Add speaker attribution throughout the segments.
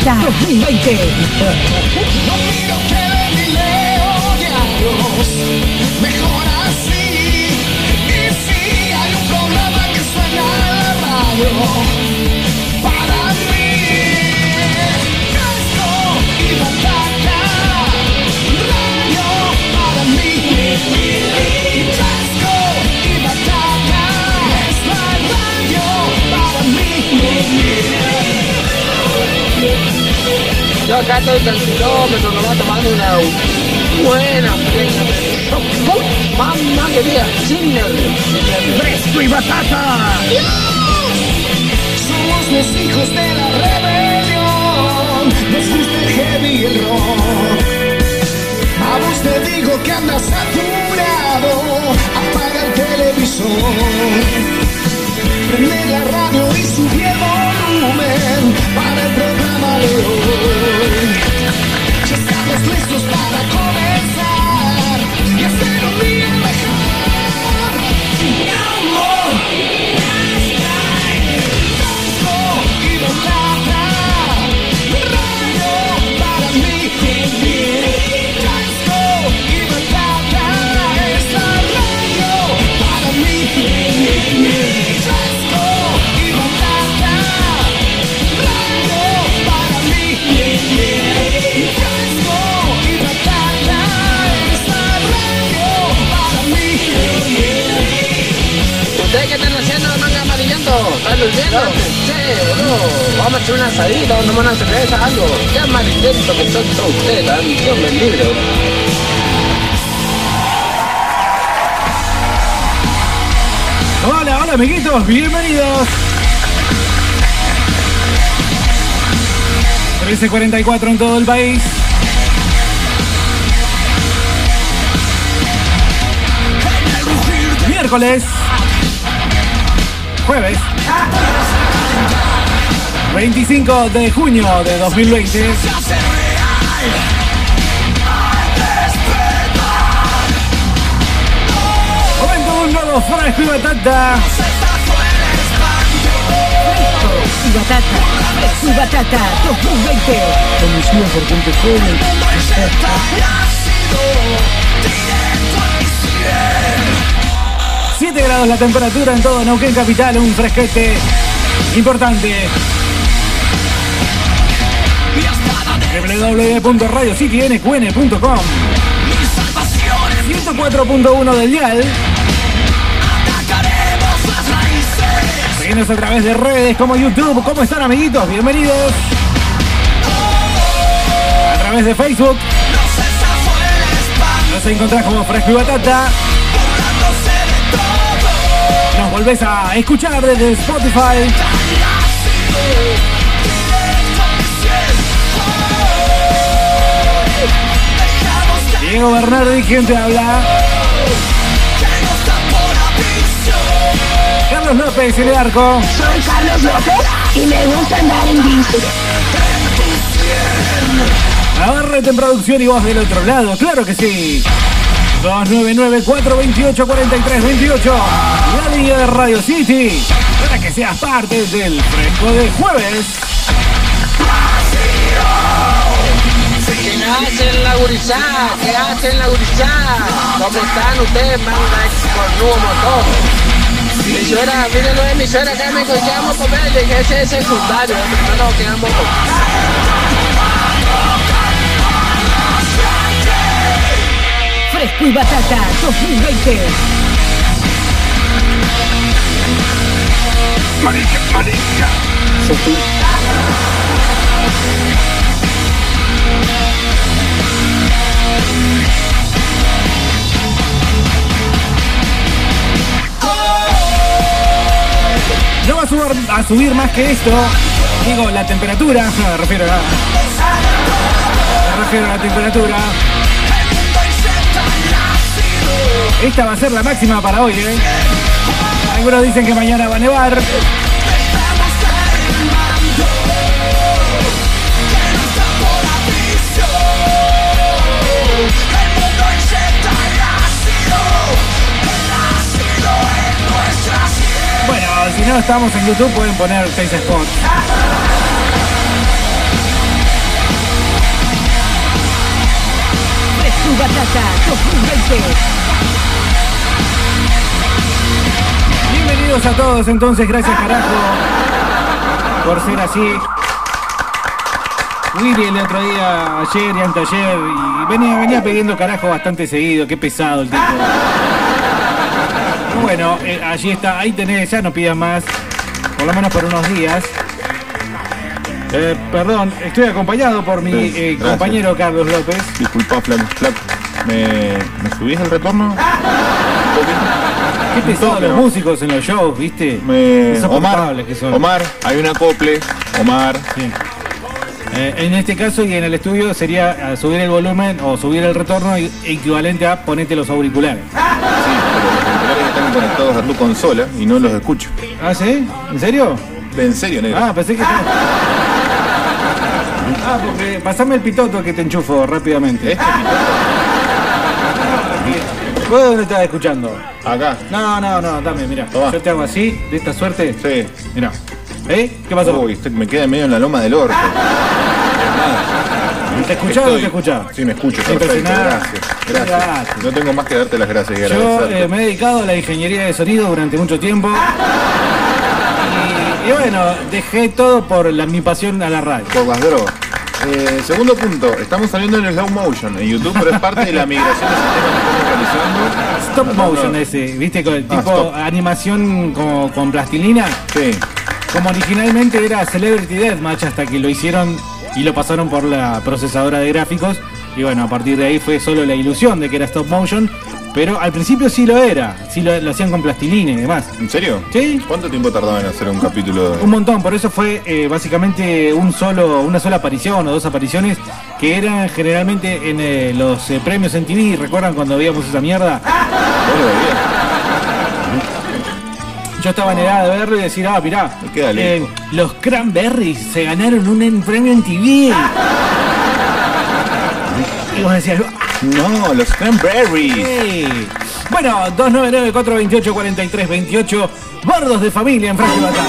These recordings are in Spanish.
Speaker 1: y batata 2020.
Speaker 2: No quiero que mejor así. Y si hay un programa que suena en la radio,
Speaker 3: acá estoy del kilómetro, nomás tomando una buena. Mamá querida, sin nervios.
Speaker 1: Fresco y batata.
Speaker 2: Somos los hijos de la rebelión. Nos gusta el heavy y el rock. A vos te digo que andas saturado. Apaga el televisor. Prende la radio y sube el volumen para el programa de hoy. Ya estamos listos para comenzar y hacer un
Speaker 3: amarillento? ¿Están durmiendo? Sí, boludo. Vamos a hacer un asadito, vamos a tomar una cerveza, algo. Qué amarillento que son todos ustedes, Dios me libre, boludo.
Speaker 4: Hola, hola amiguitos, bienvenidos. 13.44 en todo el país. Miércoles. Jueves. 25 de junio de 2020. Momento de un nuevo fresco y batata.
Speaker 1: Y batata. Y batata 2020.
Speaker 4: Conducido por gente joven. 7 grados la temperatura en todo Neuquén Capital, un fresquete importante. www.radiocitynqn.com 104.1 del dial. Seguinos a través de redes como YouTube. ¿Cómo están amiguitos? Bienvenidos. A través de Facebook. Nos encontrás como Fresco y Batata. Volvés a escuchar desde Spotify. Diego Bernardi, ¿quién te habla? Carlos López en el arco.
Speaker 1: Soy Carlos López y me gusta andar en bici.
Speaker 4: Navarrete en producción y voz del otro lado, claro que sí. 299-428-4328. La línea de Radio City. Para que seas parte del fresco de jueves.
Speaker 3: ¿Qué hacen la gurizada? ¿Qué hacen la gurizada? ¿Cómo están ustedes, manga cornudo motor? Mi suegra, mírenlo de mi suegra acá me dijo, ¿qué vamos a comer? Le dije, ese es secundario, primero que vamos a comer.
Speaker 1: Fresco y batata 2020.
Speaker 4: No va a subir, más que esto. Digo, la temperatura. Me refiero a. Me refiero a la temperatura. Esta va a ser la máxima para hoy, ¿eh? Algunos dicen que mañana va a nevar. Bueno, si no estamos en YouTube, pueden poner Face Spot.
Speaker 5: Fresco
Speaker 4: Bienvenidos a todos entonces, gracias carajo por ser así. Willy el otro día, ayer y anteayer, y venía, venía pidiendo carajo bastante seguido, qué pesado el tipo. Bueno, eh, allí está, ahí tenés, ya no pidas más, por lo menos por unos días. Eh, perdón, estoy acompañado por mi eh, compañero Carlos López.
Speaker 6: Disculpa, Flaco. Flaco. ¿Me, ¿Me subís el retorno? Un poquito.
Speaker 4: Qué los músicos en los shows, ¿viste?
Speaker 6: Me... Omar,
Speaker 4: que son.
Speaker 6: Omar, hay un acople. Omar,
Speaker 4: Sí. Eh, en este caso y en el estudio sería eh, subir el volumen o subir el retorno equivalente a ponerte los auriculares.
Speaker 6: sí, pero los auriculares están conectados a tu consola y no los escucho.
Speaker 4: ¿Ah, sí? ¿En serio?
Speaker 6: En serio, negro.
Speaker 4: Ah, pensé que... Ah, porque pasame el pitoto que te enchufo rápidamente.
Speaker 6: Este pitoto,
Speaker 4: ¿Vos dónde estás escuchando?
Speaker 6: acá.
Speaker 4: No, no, no, dame, mira. Yo te hago así, de esta suerte.
Speaker 6: Sí.
Speaker 4: Mira. ¿Eh? ¿Qué pasó?
Speaker 6: Uy, me queda medio en la loma del orto.
Speaker 4: ¿Te escuchaba o no te escuchaba?
Speaker 6: Sí, me escucho. Perfecto, gracias. Gracias. No tengo más que darte las gracias y
Speaker 4: Yo eh, me he dedicado a la ingeniería de sonido durante mucho tiempo. Y, y bueno, dejé todo por la, mi pasión a la radio.
Speaker 6: Por las drogas. Eh, segundo punto, estamos saliendo en slow motion en YouTube, pero es parte de la migración de sistema que estamos realizando.
Speaker 4: Stop motion ese, ¿viste? Con el
Speaker 6: Ah,
Speaker 4: tipo
Speaker 6: stop.
Speaker 4: animación como con plastilina.
Speaker 6: Sí,
Speaker 4: Como originalmente era Celebrity Deathmatch hasta que lo hicieron y lo pasaron por la procesadora de gráficos. Y bueno, a partir de ahí fue solo la ilusión de que era stop motion. Pero al principio sí lo era, sí lo, lo hacían con plastilina y demás.
Speaker 6: ¿en serio?
Speaker 4: Sí.
Speaker 6: ¿Cuánto tiempo tardaba en hacer un capítulo de.?
Speaker 4: Un montón, por eso fue eh, básicamente un solo, una sola aparición o dos apariciones que eran generalmente en eh, los eh, premios en TV. ¿Recuerdan cuando veíamos esa mierda?
Speaker 6: ¿Vos lo veías?
Speaker 4: Yo estaba en edad de verlo y decir, ah, mirá, los Cranberries se ganaron un premio en TV. Y vos decías, "Ah,
Speaker 6: No, los cranberries.
Speaker 4: ¡eh". Bueno, 299-428-4328, Bordos de Familia en Franco y Batalla.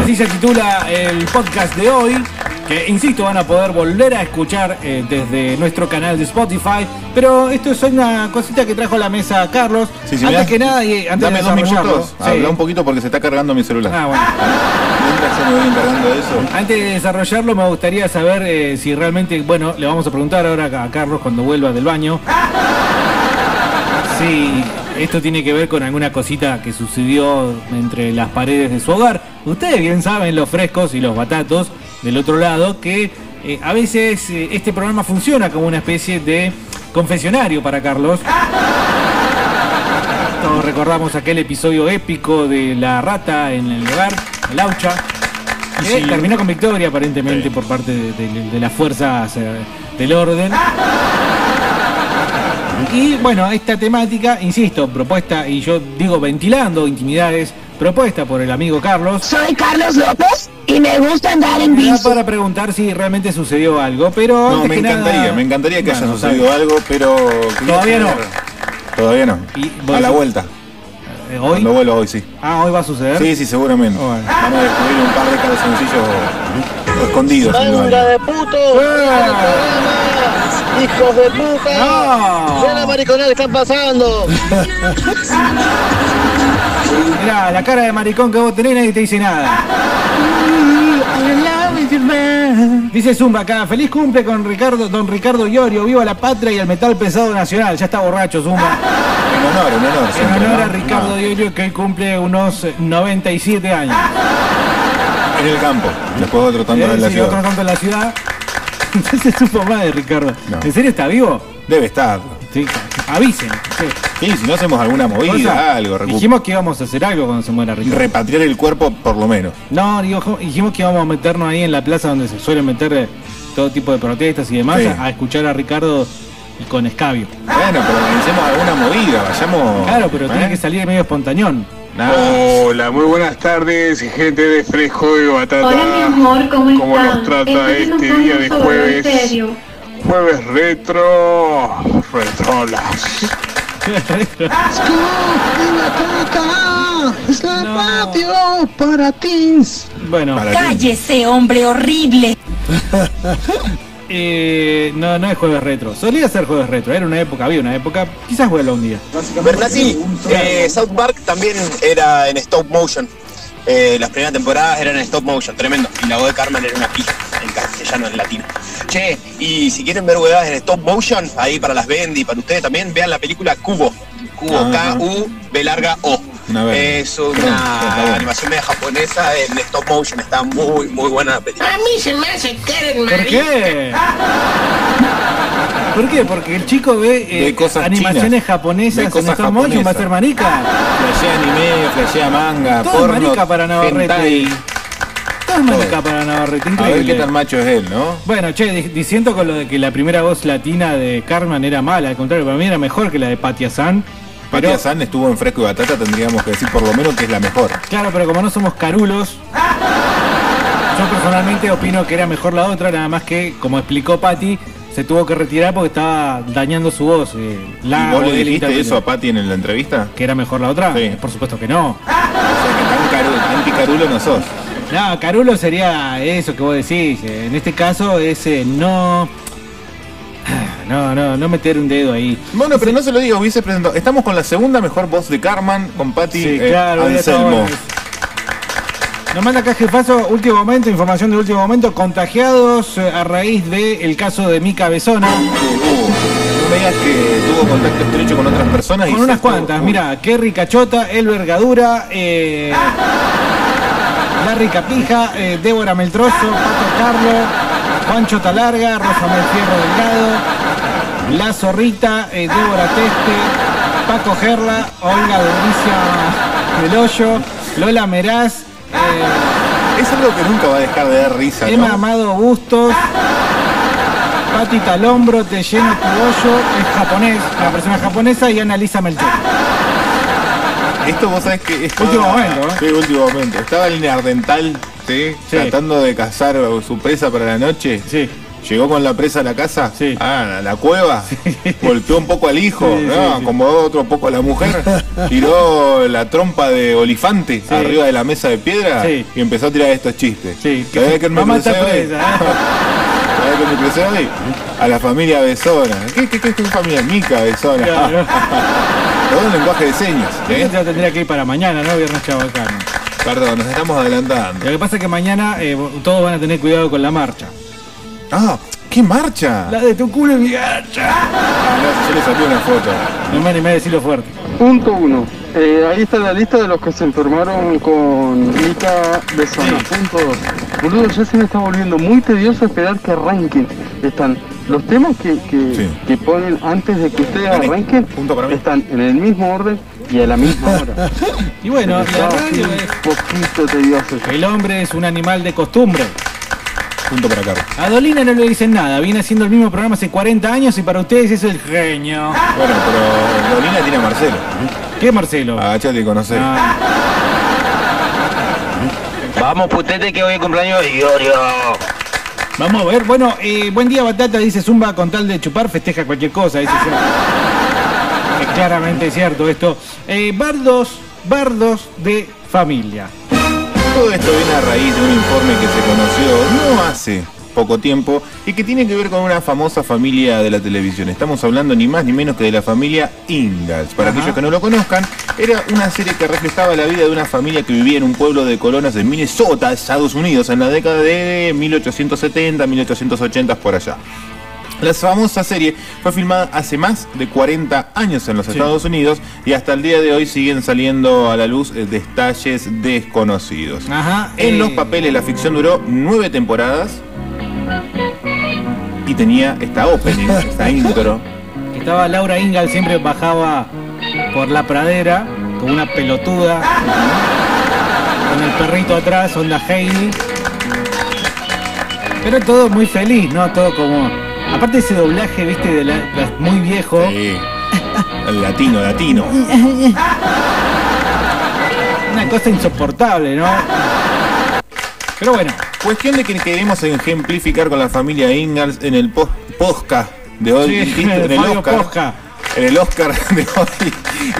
Speaker 4: Así se titula el podcast de hoy, que insisto van a poder volver a escuchar eh, desde nuestro canal de Spotify. Pero esto es una cosita que trajo a la mesa Carlos.
Speaker 6: Sí, sí,
Speaker 4: antes que nada, y antes
Speaker 6: Dame
Speaker 4: de
Speaker 6: dos minutos.
Speaker 4: Sí.
Speaker 6: Habla un poquito porque se está cargando mi celular.
Speaker 4: Ah, bueno. Antes de desarrollarlo, me gustaría saber eh, si realmente, bueno, le vamos a preguntar ahora a Carlos cuando vuelva del baño. Si esto tiene que ver con alguna cosita que sucedió entre las paredes de su hogar. Ustedes bien saben, los frescos y los batatos del otro lado, que eh, a veces eh, este programa funciona como una especie de confesionario para Carlos. Todos recordamos aquel episodio épico de la rata en el hogar, el aucha.
Speaker 6: Sí.
Speaker 4: terminó con victoria aparentemente
Speaker 6: Sí.
Speaker 4: por parte de, de- de las fuerzas eh, del orden. Y bueno, esta temática, insisto, propuesta, y yo digo ventilando intimidades, propuesta por el amigo Carlos.
Speaker 5: Soy Carlos López y me gusta andar en bici.
Speaker 4: para preguntar si realmente sucedió algo, pero
Speaker 6: No,
Speaker 4: antes
Speaker 6: me
Speaker 4: que nada-
Speaker 6: encantaría, me encantaría que
Speaker 4: Bueno,
Speaker 6: haya sucedido algo, pero.
Speaker 4: Todavía no.
Speaker 6: Todavía no.
Speaker 4: Y
Speaker 6: A la vuelta.
Speaker 4: Eh, ¿Hoy?
Speaker 6: Cuando vuelva hoy, sí.
Speaker 4: Ah, hoy va a suceder.
Speaker 6: Sí, sí, seguramente.
Speaker 4: Bueno.
Speaker 6: Vamos a descubrir un par de calzoncillos escondidos.
Speaker 7: ¡Manga de putos! ¡Hijos de puta!
Speaker 4: No.
Speaker 7: ¡Suena mariconal que están pasando!
Speaker 4: Mirá, la cara de maricón que vos tenés nadie te dice nada. Dice Zumba acá, feliz cumple con Ricardo, don Ricardo Iorio, viva la patria y el metal pesado nacional. Ya está borracho Zumba.
Speaker 6: En honor, en honor.
Speaker 4: En
Speaker 6: siempre,
Speaker 4: honor a
Speaker 6: ¿no?
Speaker 4: Ricardo
Speaker 6: No,
Speaker 4: Iorio que hoy cumple unos eh, 97 años.
Speaker 6: En el campo. Después otro tanto
Speaker 4: Eh,
Speaker 6: en la ciudad.
Speaker 4: otro tanto en la ciudad. No se supo más de Ricardo.
Speaker 6: No.
Speaker 4: ¿En serio está vivo?
Speaker 6: Debe estar.
Speaker 4: Sí, avisen. Sí.
Speaker 6: Sí, si no hacemos alguna movida,
Speaker 4: Cosa,
Speaker 6: algo, recu-
Speaker 4: dijimos que íbamos a hacer algo cuando se muera Ricardo.
Speaker 6: repatriar el cuerpo por lo menos.
Speaker 4: No, digo, dijimos que íbamos a meternos ahí en la plaza donde se suelen meter eh, todo tipo de protestas y demás
Speaker 6: Sí.
Speaker 4: a, a escuchar a Ricardo con escabio.
Speaker 6: Bueno, pero organicemos alguna movida, vayamos.
Speaker 4: Claro, pero tiene
Speaker 6: ¿eh?
Speaker 4: que salir medio espontañón.
Speaker 8: Hola, muy buenas tardes, gente de Fresco y Batata.
Speaker 9: Hola mi amor, ¿cómo
Speaker 8: ¿Cómo
Speaker 9: están?
Speaker 8: nos trata
Speaker 9: Este
Speaker 8: día de jueves?
Speaker 9: serio.
Speaker 8: Jueves retro, retrolas.
Speaker 4: retro.
Speaker 2: Es la
Speaker 4: No.
Speaker 2: radio para teens.
Speaker 4: Bueno,
Speaker 6: Para.
Speaker 5: Cállese, hombre horrible.
Speaker 4: eh, no, no es jueves retro. Solía ser jueves retro. Era una época, había una época. Quizás vuelva un día.
Speaker 9: Bernasi, eh, South Park también era en stop motion. Eh, las primeras temporadas eran en stop motion, tremendo. Y la voz de Carmen era una pija, en castellano, en latino. Che, y si quieren ver huevadas en stop motion, ahí para las Bendy y para ustedes también, vean la película Cubo. Cubo,
Speaker 6: Ajá.
Speaker 9: K-U-B larga O. Es una animación media japonesa en stop motion, está muy, muy buena la película.
Speaker 7: A mí se me hace Karen
Speaker 4: ¿Por qué? ¿Por qué? Porque el chico ve, eh,
Speaker 6: cosas
Speaker 4: animaciones
Speaker 6: chinas.
Speaker 4: japonesas
Speaker 6: Ve
Speaker 4: en
Speaker 6: cosas
Speaker 4: stop motion, va a ser marica.
Speaker 6: Flashea anime, flashea manga,
Speaker 4: Todo es
Speaker 6: porno,
Speaker 4: marica para Navarrete.
Speaker 6: hentai.
Speaker 4: Todo es marica para Navarrete,
Speaker 6: A ver
Speaker 4: increíble.
Speaker 6: qué tan macho es él, ¿no?
Speaker 4: Bueno, che, di- diciendo con lo de que la primera voz latina de Carmen era mala, al contrario, para mí era mejor que la de Patia San. Pero,
Speaker 6: San estuvo en Fresco y Batata, tendríamos que decir por lo menos que es la mejor.
Speaker 4: claro, pero como no somos carulos, yo personalmente opino que era mejor la otra, nada más que, como explicó Patti, se tuvo que retirar porque estaba dañando su voz. eh, la
Speaker 6: ¿Y vos le dijiste
Speaker 4: intérprete.
Speaker 6: eso a Patti en la entrevista?
Speaker 4: ¿Que era mejor la otra?
Speaker 6: Sí.
Speaker 4: Por supuesto que no.
Speaker 6: O sea que tan caru- anticarulo no sos.
Speaker 4: No, Carulo sería eso que vos decís. eh, En este caso es eh, no... No, no, no meter un dedo ahí.
Speaker 6: Bueno, pero no se lo digo, hubiese presentado. Estamos con la segunda mejor voz de Carmen, con Patti
Speaker 4: Sí,
Speaker 6: eh,
Speaker 4: claro,
Speaker 6: Anselmo.
Speaker 4: Nos manda acá jefazo, último momento, información de último momento, contagiados eh, a raíz del caso de Mica Besona.
Speaker 6: Uh, no me digas que tuvo contacto estrecho con otras personas.
Speaker 4: Con unas
Speaker 6: estuvo-
Speaker 4: cuantas,
Speaker 6: uh,
Speaker 4: mira, Kerry Cachota, El Vergadura, eh, Larry Capija, eh, Débora Meltroso, Pato Carlo, Juancho Talarga, Rosamel Fierro Delgado, La Zorrita, eh, Débora Teste, Paco Gerla, Olga Delicia del Hoyo, Lola Meraz, eh,
Speaker 6: Es algo que nunca va a dejar de dar risa,
Speaker 4: Emma
Speaker 6: ¿no?
Speaker 4: Amado Bustos, Pati Talombro, Te lleno tu hoyo, es japonés, una persona japonesa y Annalisa Melchor.
Speaker 6: Esto vos sabés que estaba-
Speaker 4: Último momento, ¿eh?
Speaker 6: Sí, último momento. Estaba el neardental, ¿sí?
Speaker 4: Sí.
Speaker 6: Tratando de cazar su presa para la noche.
Speaker 4: Sí.
Speaker 6: Llegó con la presa a la casa,
Speaker 4: Sí.
Speaker 6: ah, a la cueva, golpeó un poco al hijo,
Speaker 4: Sí,
Speaker 6: ¿no?
Speaker 4: sí, sí.
Speaker 6: acomodó otro poco a la mujer, tiró la trompa de olifante
Speaker 4: Sí.
Speaker 6: arriba de la mesa de piedra
Speaker 4: Sí.
Speaker 6: y empezó a tirar estos chistes.
Speaker 4: Sí, que
Speaker 6: ¿Sabés quién me
Speaker 4: mamá está presa, ¿eh?
Speaker 6: ¿Sabés quién me hoy? A la familia Besona. ¿Qué, qué, qué, qué familia? Mica Besona.
Speaker 4: Claro.
Speaker 6: Todo un lenguaje de señas. ¿eh?
Speaker 4: Tendría que ir para mañana, ¿no? Viernes Chabacano.
Speaker 6: Perdón, nos estamos adelantando.
Speaker 4: Lo que pasa es que mañana eh, todos van a tener cuidado con la marcha.
Speaker 6: Ah, ¿qué marcha?
Speaker 4: La de tu culo y mi gacha.
Speaker 6: Ah, no, yo le saqué una foto.
Speaker 4: No me animé a decirlo fuerte.
Speaker 10: Punto uno. Eh, ahí está la lista de los que se enfermaron con Mica Besona. Punto dos. Boludo, ya se me está volviendo muy tedioso esperar que arranquen. Están los temas que, que,
Speaker 6: Sí.
Speaker 10: que ponen antes de que ustedes arranquen.
Speaker 6: punto para mí.
Speaker 10: Están en el mismo orden y a la misma hora.
Speaker 4: Y bueno,
Speaker 10: Está
Speaker 4: la
Speaker 10: así
Speaker 4: radio
Speaker 10: un
Speaker 4: es...
Speaker 10: poquito tedioso.
Speaker 4: El hombre es un animal de costumbre.
Speaker 6: Punto para Carlos.
Speaker 4: A Dolina no le dicen nada, viene haciendo el mismo programa hace 40 años y para ustedes es el genio.
Speaker 6: Bueno, pero Dolina tiene a Marcelo.
Speaker 4: ¿Qué Marcelo?
Speaker 6: Agachate y conocé.
Speaker 4: Ah,
Speaker 9: Vamos, putete, que hoy es cumpleaños de Iorio.
Speaker 4: vamos a ver, bueno, eh, buen día Batata, dice Zumba, con tal de chupar festeja cualquier cosa, dice claramente cierto esto. Eh, bardos, bardos de familia.
Speaker 6: Todo esto viene a raíz de un informe que se conoció no hace poco tiempo y que tiene que ver con una famosa familia de la televisión. Estamos hablando ni más ni menos que de la familia Ingalls. Para
Speaker 4: Ajá.
Speaker 6: aquellos que no lo conozcan, era una serie que reflejaba la vida de una familia que vivía en un pueblo de colonos de Minnesota, Estados Unidos, en la década de 1870, 1880 por allá. La famosa serie fue filmada hace más de 40 años en los Estados Unidos y hasta el día de hoy siguen saliendo a la luz eh, detalles desconocidos.
Speaker 4: Ajá.
Speaker 6: En
Speaker 4: eh,
Speaker 6: los papeles la ficción duró nueve temporadas y tenía esta opening, esta intro.
Speaker 4: Estaba Laura Ingal, siempre bajaba por la pradera con una pelotuda, con el perrito atrás, onda Heidi. Pero todo muy feliz, ¿no? Todo como... Aparte ese doblaje, viste, de la- la- muy viejo.
Speaker 6: Sí. El latino, latino.
Speaker 4: Una cosa insoportable, ¿no? Pero bueno,
Speaker 6: Cuestión de que queremos ejemplificar con la familia Ingalls en el post podcast de hoy,
Speaker 4: sí,
Speaker 6: en el Oscar.
Speaker 4: Posca.
Speaker 6: en el Oscar de hoy,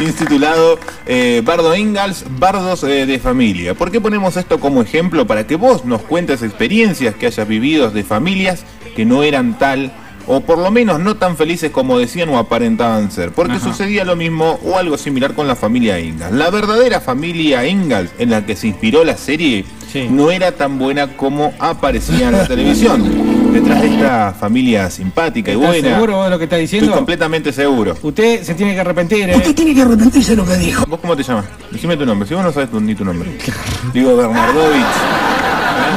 Speaker 6: intitulado eh, Bardo Ingalls, Bardos eh, de Familia. ¿Por qué ponemos esto como ejemplo? Para que vos nos cuentes experiencias que hayas vivido de familias que no eran tal o por lo menos no tan felices como decían o aparentaban ser, porque
Speaker 4: Ajá.
Speaker 6: sucedía lo mismo o algo similar con la familia Ingalls. La verdadera familia Ingalls en la que se inspiró la serie
Speaker 4: Sí.
Speaker 6: no era tan buena como aparecía en la televisión. Detrás de esta familia simpática y
Speaker 4: ¿Estás
Speaker 6: buena,
Speaker 4: seguro vos de lo que está
Speaker 6: estoy
Speaker 4: diciendo?
Speaker 6: completamente seguro.
Speaker 4: Usted se tiene que arrepentir, ¿eh?
Speaker 2: Usted tiene que arrepentirse de lo que dijo.
Speaker 6: ¿Vos cómo te llamas? Decime tu nombre, si vos no sabes tu- ni tu nombre. Digo Bernardovich.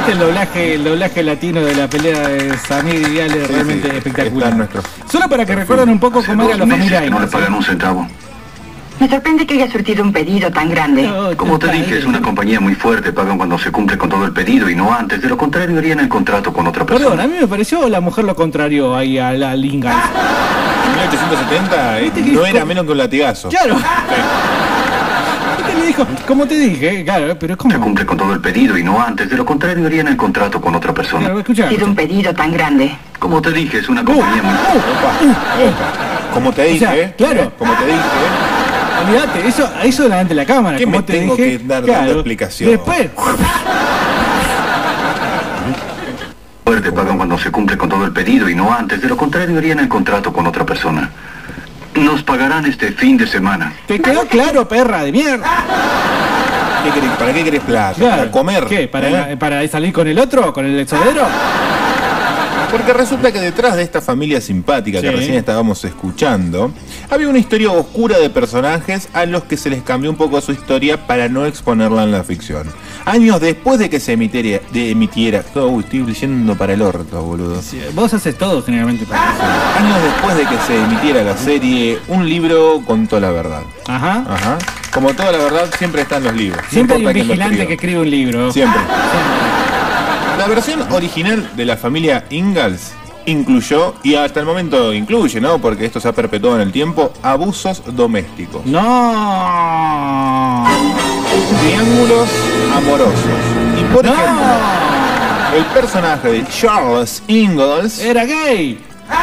Speaker 4: Este el doblaje, el doblaje latino de la pelea de Samir y Ale es
Speaker 6: Sí,
Speaker 4: realmente
Speaker 6: sí,
Speaker 4: espectacular.
Speaker 6: nuestro.
Speaker 4: Solo para que recuerden un poco cómo era la familia
Speaker 11: no le pagan un centavo.
Speaker 5: Me sorprende que haya surtido un pedido tan grande.
Speaker 4: No,
Speaker 11: Como te dije, es una compañía muy fuerte, pagan cuando se cumple con todo el pedido y no antes. De lo contrario, harían el contrato con otra
Speaker 4: Perdón,
Speaker 11: persona.
Speaker 4: a mí me pareció la mujer lo contrario ahí a la.
Speaker 6: En 1870 eh,
Speaker 4: ¿Viste que
Speaker 6: no era menos que un latigazo.
Speaker 4: Claro. Dijo, como te dije, claro, pero es como.
Speaker 11: Se cumple con todo el pedido y no antes. De lo contrario, harían el contrato con otra persona.
Speaker 4: Claro, escucha.
Speaker 5: Ha sido un pedido tan grande.
Speaker 11: Como te dije, es una compañía muy
Speaker 6: Opa, Como te dije,
Speaker 4: O sea, claro.
Speaker 6: ¿eh? como te dije,
Speaker 4: Olvídate, eso, eso delante de la cámara.
Speaker 6: ¿Qué
Speaker 4: como
Speaker 6: me
Speaker 4: te
Speaker 6: tengo
Speaker 4: dije,
Speaker 6: que dar dando explicación?
Speaker 4: Después,
Speaker 11: fuerte, pagan cuando se cumple con todo el pedido y no antes. De lo contrario, harían el contrato con otra persona. Nos pagarán este fin de semana.
Speaker 4: te quedó claro, perra de mierda.
Speaker 6: ¿qué querés- ¿para qué querés plata?
Speaker 4: Claro.
Speaker 6: ¿Para comer?
Speaker 4: ¿Qué? ¿Para,
Speaker 6: ¿Eh?
Speaker 4: ¿Para salir con el otro? ¿Con el exodero?
Speaker 6: Porque resulta que detrás de esta familia simpática que
Speaker 4: Sí.
Speaker 6: recién estábamos escuchando, había una historia oscura de personajes a los que se les cambió un poco su historia para no exponerla en la ficción. Años después de que se emitiera, de emitiera uy, estoy diciendo para el orto, boludo.
Speaker 4: Sí, Vos haces todo generalmente para eso.
Speaker 6: Años después de que se emitiera la serie, un libro contó la verdad.
Speaker 4: Ajá.
Speaker 6: Ajá. Como toda la verdad, siempre están los libros. No
Speaker 4: Siempre hay un vigilante que escribe un libro.
Speaker 6: Siempre. La versión original de la familia Ingalls incluyó, y hasta el momento incluye, ¿no? Porque esto se ha perpetuado en el tiempo, abusos domésticos.
Speaker 4: No.
Speaker 6: Triángulos amorosos. Y por
Speaker 4: No.
Speaker 6: ejemplo, el personaje de Charles Ingalls
Speaker 4: Era gay.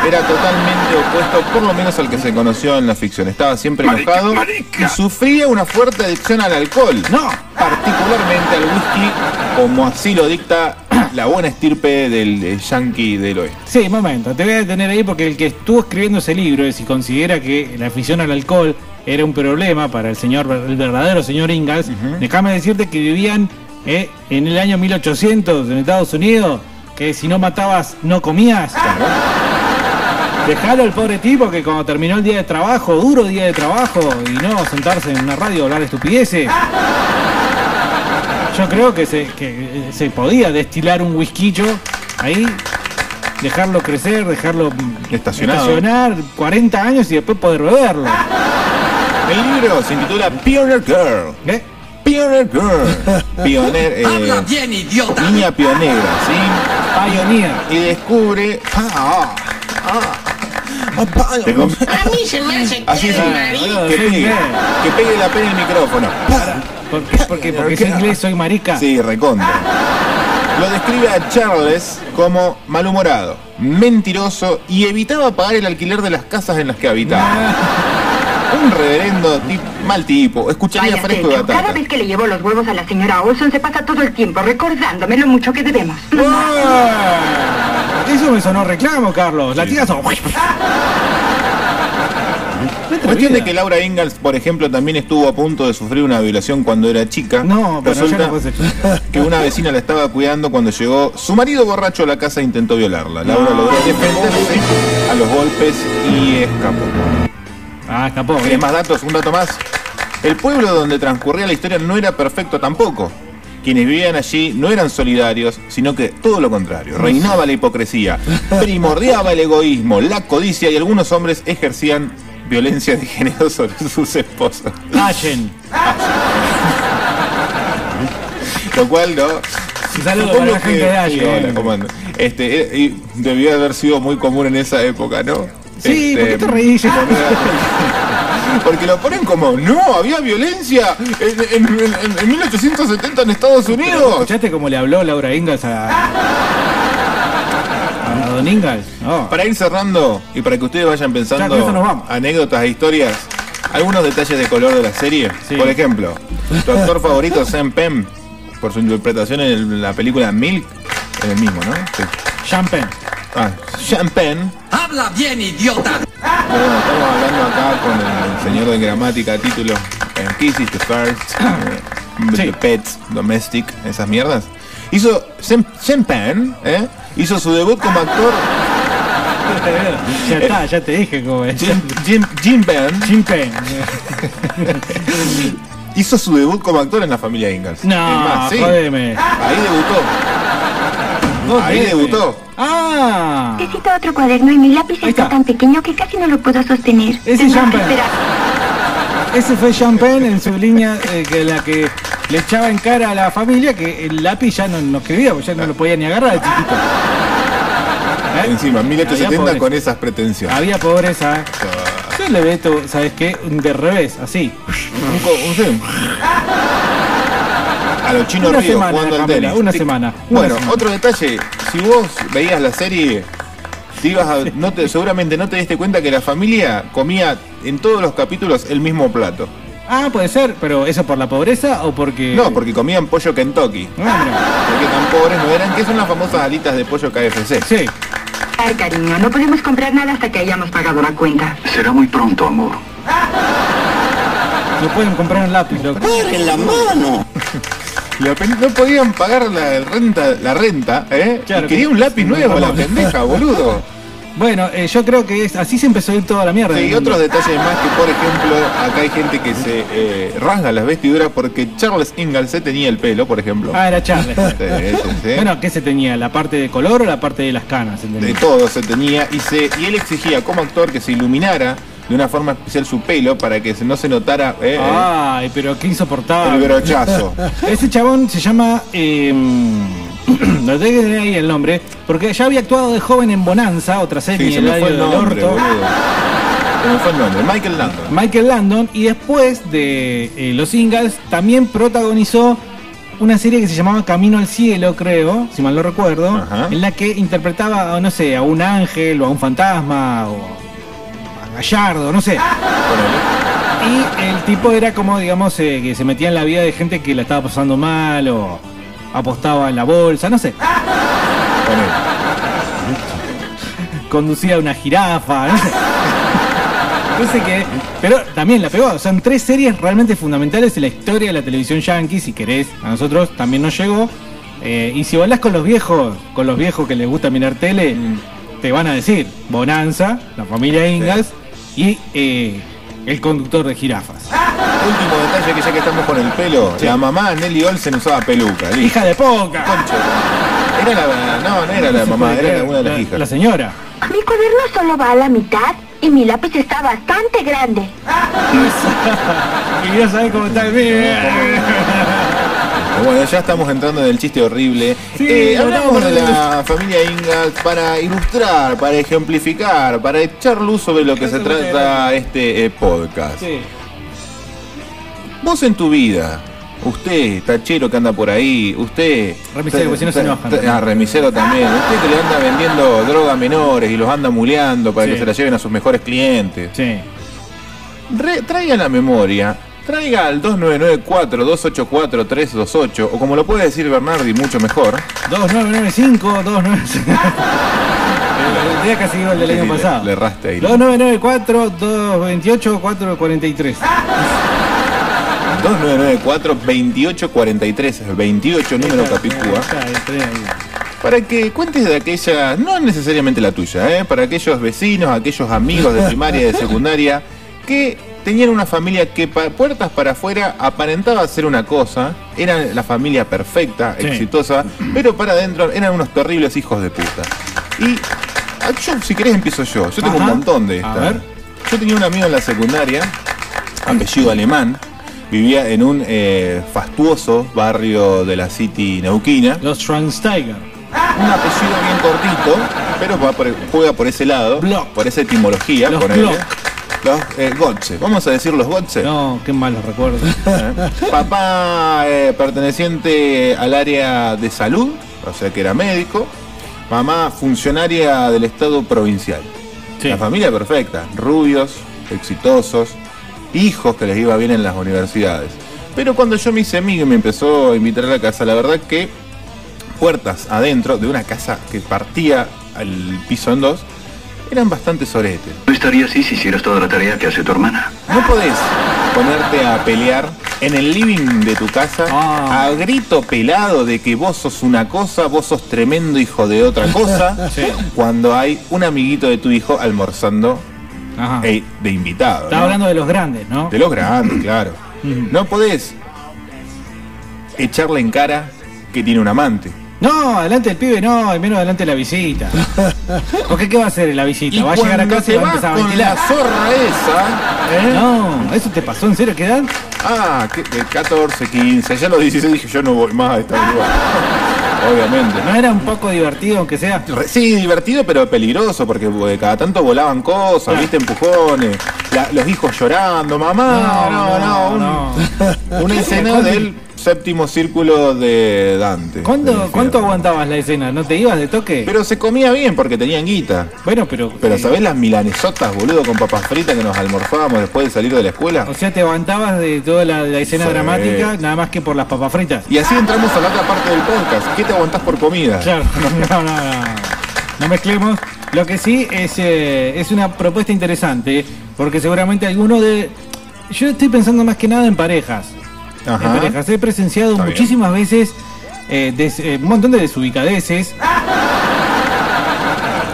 Speaker 6: Era totalmente opuesto, por lo menos al que se conoció en la ficción. Estaba siempre
Speaker 11: Marica,
Speaker 6: enojado
Speaker 11: marica.
Speaker 6: y sufría una fuerte adicción al alcohol.
Speaker 4: No.
Speaker 6: Particularmente al whisky, como así lo dicta la buena estirpe del eh, yankee del oeste.
Speaker 4: Sí, momento, te voy a detener ahí porque el que estuvo escribiendo ese libro, si considera que la afición al alcohol era un problema para el señor, el verdadero señor Ingalls, déjame decirte que vivían eh, en el año 1800 en Estados Unidos, que si no matabas no comías. Dejalo al pobre tipo que cuando terminó el día de trabajo, duro día de trabajo, y no sentarse en una radio a hablar estupideces. Yo creo que se, que eh, se podía destilar un whisquillo ahí, dejarlo crecer, dejarlo
Speaker 6: Estacionado.
Speaker 4: estacionar 40 años y después poder beberlo.
Speaker 6: El libro se intitula Pioneer Girl.
Speaker 4: ¿Eh?
Speaker 6: Pioneer Girl. Pioner, eh,
Speaker 2: bien, idiota.
Speaker 6: niña pionera, ¿sí?
Speaker 4: Pioneer.
Speaker 6: Y descubre. Ah, ah, ah, Tengo-
Speaker 7: A mí se me hace
Speaker 6: Así
Speaker 7: que
Speaker 6: es.
Speaker 7: el marido.
Speaker 6: Que pegue, que pegue la pena en el micrófono.
Speaker 4: ¿Por qué? Porque, porque soy inglés, soy marica.
Speaker 6: Sí, recontra. Lo describe a Charles como malhumorado, mentiroso y evitaba pagar el alquiler de las casas en las que habitaba. Un reverendo tip- mal tipo, escucharía
Speaker 5: Vaya
Speaker 6: fresco de
Speaker 5: techo, cada
Speaker 6: batata.
Speaker 5: vez que le llevo los huevos a la señora Olson se pasa todo el tiempo recordándome lo mucho que debemos.
Speaker 4: Ah, Eso me sonó reclamo, Carlos. Latigazo.
Speaker 6: Cuestión de que Laura Ingalls, por ejemplo, también estuvo a punto de sufrir una violación cuando era chica.
Speaker 4: No, pero
Speaker 6: Resulta
Speaker 4: ya no puede ser.
Speaker 6: que una vecina la estaba cuidando cuando llegó su marido borracho a la casa e intentó violarla. Laura logró defenderse a los golpes y escapó.
Speaker 4: Ah, escapó.
Speaker 6: ¿Querés más datos? Un dato más. El pueblo donde transcurría la historia no era perfecto tampoco. Quienes vivían allí no eran solidarios, sino que todo lo contrario. Reinaba la hipocresía, primordiaba el egoísmo, la codicia y algunos hombres ejercían violencia de género sobre sus esposas.
Speaker 4: Allen.
Speaker 6: Lo cual no.
Speaker 4: Un saludo
Speaker 6: Supongo
Speaker 4: para la gente de Allen.
Speaker 6: hola, ¿cómo andan? Este, eh, y debió haber sido muy común en esa época, ¿no?
Speaker 4: Sí,
Speaker 6: Este,
Speaker 4: ¿por qué te reís?
Speaker 6: Porque lo ponen como, no, había violencia en, en- en- en 1870 en Estados Unidos.
Speaker 4: ¿Escuchaste cómo le habló Laura Ingalls a, a Don Ingalls. No.
Speaker 6: Para ir cerrando y para que ustedes vayan
Speaker 4: Ya, con eso nos
Speaker 6: pensando
Speaker 4: vamos.
Speaker 6: anécdotas e historias, algunos detalles de color de la serie.
Speaker 4: Sí.
Speaker 6: Por ejemplo, tu actor favorito, Sam Penn, por su interpretación en la película Milk, es el mismo, ¿no? Sí.
Speaker 4: Champagne.
Speaker 6: Ah, Penn.
Speaker 12: ¡Habla bien, idiota!
Speaker 6: Pero bueno, estamos hablando acá con el señor de gramática, título, eh, Kiss is the First, eh,
Speaker 4: Sí.
Speaker 6: The Pets, Domestic, esas mierdas. Hizo, Penn, ¿eh? Hizo su debut como actor,
Speaker 4: ya está, ya te dije cómo es.
Speaker 6: Jim, Jim, Jim Penn,
Speaker 4: Champagne.
Speaker 6: hizo su debut como actor en la familia Ingalls.
Speaker 4: No,
Speaker 6: más, sí, ahí debutó, ahí debutó.
Speaker 4: Ah.
Speaker 5: Necesito otro cuaderno y mi lápiz está.
Speaker 4: está.
Speaker 5: tan pequeño que casi no lo puedo sostener.
Speaker 4: Ese Champagne. Ese fue Champagne en su línea eh, que la que le echaba en cara a la familia que el lápiz ya no, no escribía, porque ya no lo podía ni agarrar de chiquito. ¿Eh?
Speaker 6: Encima,
Speaker 4: Había
Speaker 6: 1870
Speaker 4: pobreza.
Speaker 6: con esas pretensiones.
Speaker 4: Había pobreza. Yo le meto, ¿sabes qué? De revés, así.
Speaker 6: Un un- sí. A los chinos
Speaker 4: Una
Speaker 6: ríos
Speaker 4: semana,
Speaker 6: jugando al tenis.
Speaker 4: una
Speaker 6: Sí.
Speaker 4: semana, una
Speaker 6: Bueno,
Speaker 4: semana.
Speaker 6: otro detalle, si vos veías la serie, te ibas a- no te, seguramente no te diste cuenta que la familia comía en todos los capítulos el mismo plato.
Speaker 4: Ah, puede ser, pero ¿eso por la pobreza o porque.?
Speaker 6: No, porque comían pollo Kentucky.
Speaker 4: Ah, mira.
Speaker 6: Porque tan pobres no eran, que son las famosas alitas de pollo KFC.
Speaker 4: Sí.
Speaker 5: Ay, cariño, no podemos comprar nada hasta que hayamos pagado la cuenta.
Speaker 11: Será muy pronto, amor.
Speaker 4: No pueden comprar un lápiz, loco.
Speaker 6: La no podían pagar la renta, la renta, ¿eh?
Speaker 4: Claro
Speaker 6: y quería
Speaker 4: que-
Speaker 6: un lápiz nuevo, la pendeja, boludo.
Speaker 4: Bueno, eh, yo creo que es, así se empezó a ir toda la mierda.
Speaker 6: Sí, y otros detalles más que, por ejemplo, acá hay gente que se eh, rasga las vestiduras porque Charles Ingalls se tenía el pelo, por ejemplo.
Speaker 4: Ah, era Charles.
Speaker 6: Sí, sí, sí.
Speaker 4: Bueno, ¿qué se tenía? ¿La parte de color o la parte de las canas?
Speaker 6: de todo se tenía y se y él exigía como actor que se iluminara de una forma especial su pelo para que no se notara eh,
Speaker 4: Ay, pero qué
Speaker 6: el
Speaker 4: insoportable.
Speaker 6: brochazo.
Speaker 4: Ese chabón se llama. Eh, no tengo que ahí el nombre. Porque ya había actuado de joven en Bonanza, otra serie
Speaker 6: Sí, se
Speaker 4: El
Speaker 6: fue el
Speaker 4: del
Speaker 6: nombre,
Speaker 4: orto.
Speaker 6: fue el nombre, Michael Landon.
Speaker 4: Michael Landon. Y después de eh, Los Ingalls, también protagonizó una serie que se llamaba Camino al Cielo, creo, si mal no recuerdo,
Speaker 6: Ajá.
Speaker 4: en la que interpretaba, no sé, a un ángel o a un fantasma o Gallardo, no sé. Y el tipo era como, digamos, eh, que se metía en la vida de gente que la estaba pasando mal o apostaba en la bolsa, no sé. Conducía una jirafa, no sé. Pero también la pegó. Son tres series realmente fundamentales en la historia de la televisión yankee, si querés. A nosotros también nos llegó. Eh, y si volás con los viejos, con los viejos que les gusta mirar tele, te van a decir Bonanza, la familia Ingalls y eh, el conductor de jirafas.
Speaker 6: Último detalle que ya que estamos con el pelo, la mamá Nelly Olsen usaba peluca.
Speaker 4: Hija de poca.
Speaker 6: Era la no, no era la mamá, era una de las
Speaker 4: la,
Speaker 6: hijas.
Speaker 4: la señora.
Speaker 5: Mi cuaderno solo va a la mitad y mi lápiz está bastante grande.
Speaker 4: Y ya sabes cómo está el mío.
Speaker 6: Bueno, ya estamos entrando en el chiste horrible.
Speaker 4: Sí,
Speaker 6: Eh, hablamos de la familia Ingalls para ilustrar, para ejemplificar, para echar luz sobre lo que se trata este eh, podcast.
Speaker 4: Sí.
Speaker 6: Vos en tu vida, usted, tachero que anda por ahí, usted...
Speaker 4: Remisero, porque si no se enojan.
Speaker 6: Ah, remisero también. Usted que le anda vendiendo droga a menores y los anda muleando para
Speaker 4: Sí.
Speaker 6: que se la lleven a sus mejores clientes.
Speaker 4: Sí.
Speaker 6: Re- traiga la memoria, traiga al 2994-284-328, o como lo puede decir Bernardi, mucho mejor.
Speaker 4: 2995, 29... El día casi igual del año
Speaker 6: le-
Speaker 4: pasado.
Speaker 6: Le erraste ahí.
Speaker 4: 2994, 228, 443.
Speaker 6: 2994-2843, el 28 número Capicúa. Para que cuentes de aquella, no necesariamente la tuya, ¿eh? para aquellos vecinos, aquellos amigos de primaria y de secundaria, que tenían una familia que pa- puertas para afuera aparentaba ser una cosa, eran la familia perfecta,
Speaker 4: Sí.
Speaker 6: exitosa, pero para adentro eran unos terribles hijos de puta. Y ah, yo, si querés, empiezo yo. Yo tengo un montón de
Speaker 4: A
Speaker 6: estas.
Speaker 4: ver.
Speaker 6: Yo tenía un amigo en la secundaria, apellido alemán, vivía en un eh, fastuoso barrio de la City neuquina.
Speaker 4: Los Schweinsteiger.
Speaker 6: Un apellido bien cortito, pero va por- juega por ese lado,
Speaker 4: Block.
Speaker 6: por esa etimología.
Speaker 4: Block.
Speaker 6: Los eh, Gotze. Vamos a decir los Gotze.
Speaker 4: No, qué malos recuerdos.
Speaker 6: ¿Eh? Papá eh, perteneciente al área de salud, o sea que era médico. mamá funcionaria del Estado provincial.
Speaker 4: Sí.
Speaker 6: La familia perfecta, rubios, exitosos, hijos que les iba bien en las universidades. Pero cuando yo me hice amigo y me empezó a invitar a la casa, la verdad que puertas adentro de una casa que partía al piso en dos eran bastante soretes.
Speaker 11: No estaría así si hicieras toda la tarea que hace tu hermana.
Speaker 6: No podés ponerte a pelear en el living de tu casa
Speaker 4: Ah.
Speaker 6: a grito pelado de que vos sos una cosa, vos sos tremendo hijo de otra cosa,
Speaker 4: Sí.
Speaker 6: cuando hay un amiguito de tu hijo almorzando
Speaker 4: Ajá.
Speaker 6: eh, de invitado.
Speaker 4: Estaba
Speaker 6: ¿no?
Speaker 4: hablando de los grandes, ¿no?
Speaker 6: De los grandes, claro. No podés echarle en cara que tiene un amante.
Speaker 4: No, adelante el pibe no, y menos adelante la visita. Porque ¿qué va a hacer la visita? Va a llegar a casa y va a empezar a ventilar.
Speaker 6: la zorra esa, ¿eh?
Speaker 4: No, ¿eso te pasó en serio? ¿Qué edad?
Speaker 6: Ah, que, de 14, 15, ya a los 16 dije yo no voy más a esta lugar. Obviamente.
Speaker 4: ¿No era un poco divertido aunque sea?
Speaker 6: Sí, divertido pero peligroso porque cada tanto volaban cosas,
Speaker 4: Claro.
Speaker 6: viste, empujones, la- los hijos llorando, mamá, no, no,
Speaker 4: no.
Speaker 6: una escena
Speaker 4: ¿Cuándo-
Speaker 6: del séptimo círculo de Dante.
Speaker 4: ¿Cuándo-
Speaker 6: del infierno.
Speaker 4: ¿Cuánto aguantabas la escena? ¿No te ibas de toque?
Speaker 6: Pero se comía bien porque tenían guita.
Speaker 4: bueno, pero...
Speaker 6: Pero
Speaker 4: eh,
Speaker 6: ¿sabés las milanesotas, boludo, con papas fritas que nos almorzábamos después de salir de la escuela?
Speaker 4: O sea, te aguantabas de toda la, la escena
Speaker 6: Sí.
Speaker 4: dramática nada más que por las papas fritas.
Speaker 6: Y así entramos a la otra parte del podcast. ¿Qué te aguantás por comida?
Speaker 4: Claro, no, no, no, no. No mezclemos. Lo que sí es, eh, es una propuesta interesante, porque seguramente alguno de... Yo estoy pensando más que nada en parejas.
Speaker 6: Ajá.
Speaker 4: En parejas. He presenciado
Speaker 6: Está bien.
Speaker 4: muchísimas veces eh, des- eh, un montón de desubicadeces.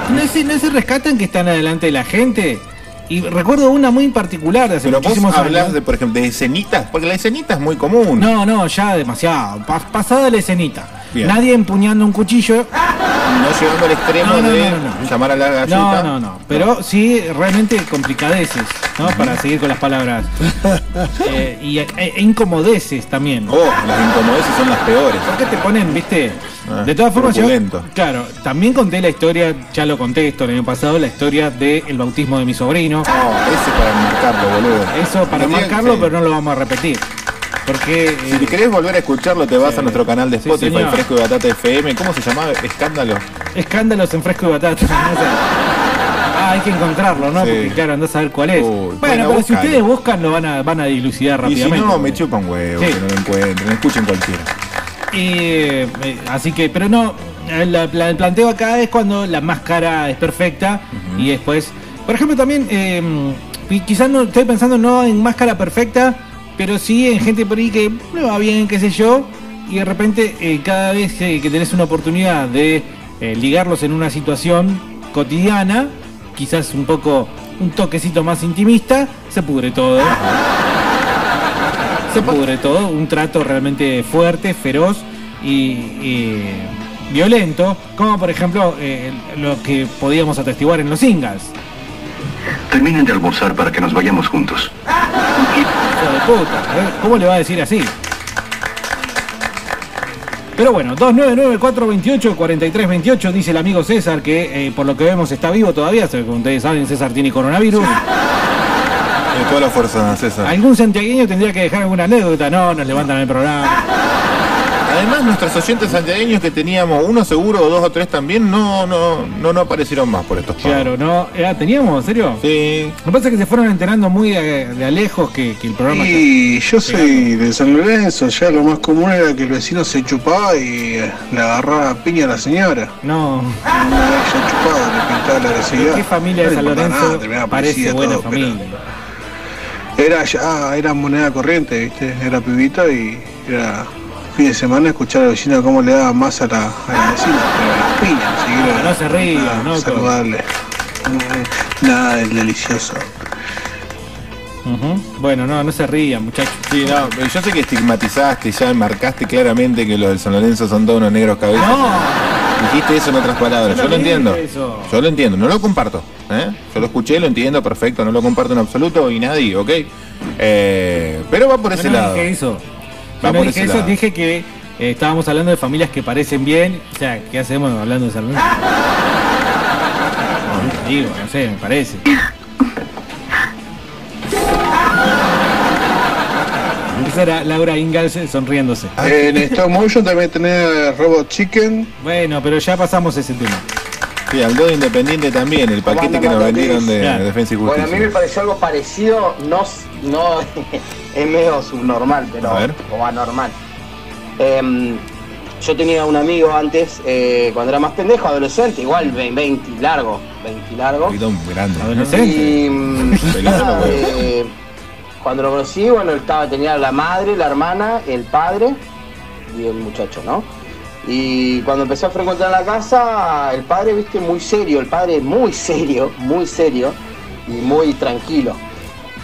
Speaker 4: No se, no se rescatan que están adelante de la gente. Y recuerdo una muy particular de hace
Speaker 6: Pero vos
Speaker 4: muchísimos
Speaker 6: hablas
Speaker 4: años.
Speaker 6: de, por ejemplo, de escenitas, porque la escenita es muy común.
Speaker 4: No, no, ya demasiado. Pa- pasada la escenita.
Speaker 6: Bien.
Speaker 4: Nadie empuñando un cuchillo.
Speaker 6: No llegando al extremo
Speaker 4: No, no,
Speaker 6: de
Speaker 4: no, no, no.
Speaker 6: llamar a la
Speaker 4: No,
Speaker 6: galleta.
Speaker 4: no, no. Pero sí, realmente complicadeces, ¿no? Para seguir con las palabras. Eh, y e, e incomodeces también.
Speaker 6: Oh, las incomodidades son las peores.
Speaker 4: ¿Por qué te ponen, viste?
Speaker 6: Ah,
Speaker 4: de todas formas, yo, claro, también conté la historia, ya lo conté esto el año pasado, la historia del bautismo de mi sobrino.
Speaker 6: No, ese para enmarcarlo, boludo.
Speaker 4: Eso para marcarlo, pero no lo vamos a repetir. Porque
Speaker 6: Si
Speaker 4: eh,
Speaker 6: querés volver a escucharlo, te vas a nuestro canal de Spotify. Fresco de Batata FM. ¿Cómo se llamaba? Escándalo.
Speaker 4: escándalos en fresco y batata. no. Ah, hay que encontrarlo, ¿no?
Speaker 6: Sí.
Speaker 4: Porque claro, andás a ver cuál es.
Speaker 6: Uy,
Speaker 4: bueno, pero si ustedes buscan, lo van a, van a dilucidar
Speaker 6: Y si
Speaker 4: rápidamente.
Speaker 6: no, me chupan huevo,
Speaker 4: Sí.
Speaker 6: que no lo encuentren. Escuchen cualquiera.
Speaker 4: Y, eh, así que, pero no, eh, la- la- el planteo acá es cuando la máscara es perfecta y después, por ejemplo, también, eh, y quizás no estoy pensando no en máscara perfecta, pero sí en gente por ahí que le va bien, qué sé yo, y de repente eh, cada vez que, que tenés una oportunidad de eh, ligarlos en una situación cotidiana, quizás un poco, un toquecito más intimista, se pudre todo. Se pudre todo, un trato realmente fuerte, feroz y, violento, como por ejemplo eh, lo que podíamos atestiguar en los singles.
Speaker 11: Terminen de almorzar para que nos vayamos juntos.
Speaker 4: Hijo de puta, ¿eh? ¿cómo le va a decir así? Pero bueno, 299-428-4328 dice el amigo César que eh, por lo que vemos está vivo todavía, como ustedes saben César tiene coronavirus.
Speaker 6: De toda la fuerza, César.
Speaker 4: Algún santiagueño tendría que dejar alguna anécdota, no, nos levantan el programa.
Speaker 6: Además, nuestros oyentes santiagueños que teníamos uno seguro o dos o tres también no, no, no, no aparecieron más por estos pagos.
Speaker 4: Claro, ¿no? Eh, ¿Teníamos? ¿En serio?
Speaker 6: Sí.
Speaker 4: Lo que pasa es que se fueron enterando muy de, de a lejos que, que el programa...
Speaker 12: Y yo soy de San Lorenzo, ya lo más común era que el vecino se chupaba y eh, le agarraba piña a la señora.
Speaker 4: No,
Speaker 12: ya chupado, le pintaba la agresividad.
Speaker 4: ¿qué familia de
Speaker 12: No
Speaker 4: San Lorenzo
Speaker 12: nada,
Speaker 4: parece buena
Speaker 12: todo, pero
Speaker 4: familia?
Speaker 12: Era ya, era moneda corriente, ¿viste? Era pibito y era fin de semana escuchar al vecino cómo le daba más a la, a la vecina, a las piñas.
Speaker 4: No se ría,
Speaker 12: nada,
Speaker 4: no,
Speaker 12: Saludable. Mm, Nada del delicioso.
Speaker 4: Bueno, no, no se rían, muchachos.
Speaker 6: Sí, no, pero yo sé que estigmatizaste y ya marcaste claramente que los del San Lorenzo son todos unos negros cabezas.
Speaker 4: No,
Speaker 6: Dijiste eso en otras palabras,
Speaker 4: Yo
Speaker 6: lo entiendo.
Speaker 4: eso.
Speaker 6: Yo lo entiendo, no lo comparto. ¿eh? Yo lo escuché, lo entiendo, perfecto, no lo comparto en absoluto y nadie, ¿ok? Eh, pero va por ese
Speaker 4: no
Speaker 6: lado.
Speaker 4: dije eso. Eso,
Speaker 6: lado.
Speaker 4: dije que eh, estábamos hablando de familias que parecen bien. O sea, ¿qué hacemos hablando de? No, digo, no sé, me parece. Esa era Laura Ingalls sonriéndose.
Speaker 12: En stop motion también tenés Robot Chicken.
Speaker 4: Bueno, pero ya pasamos ese tema.
Speaker 6: Sí, habló de Independiente también, el paquete que nos vendieron de
Speaker 4: Claro.
Speaker 6: Defensa y
Speaker 3: Bueno, a mí me
Speaker 6: Justicia.
Speaker 3: pareció algo parecido, no, no es medio subnormal, pero
Speaker 6: A ver.
Speaker 3: o anormal. Em, yo tenía un amigo antes, eh, cuando era más pendejo, adolescente, igual ve- 20 largo, 20 largo.
Speaker 6: Un poquito grande.
Speaker 4: Adolescente.
Speaker 3: Y mm, nada, eh, cuando lo conocí, bueno, estaba, tenía la madre, la hermana, el padre y el muchacho, ¿no? Y cuando empecé a frecuentar la casa, el padre, viste, muy serio, el padre muy serio, muy serio y muy tranquilo.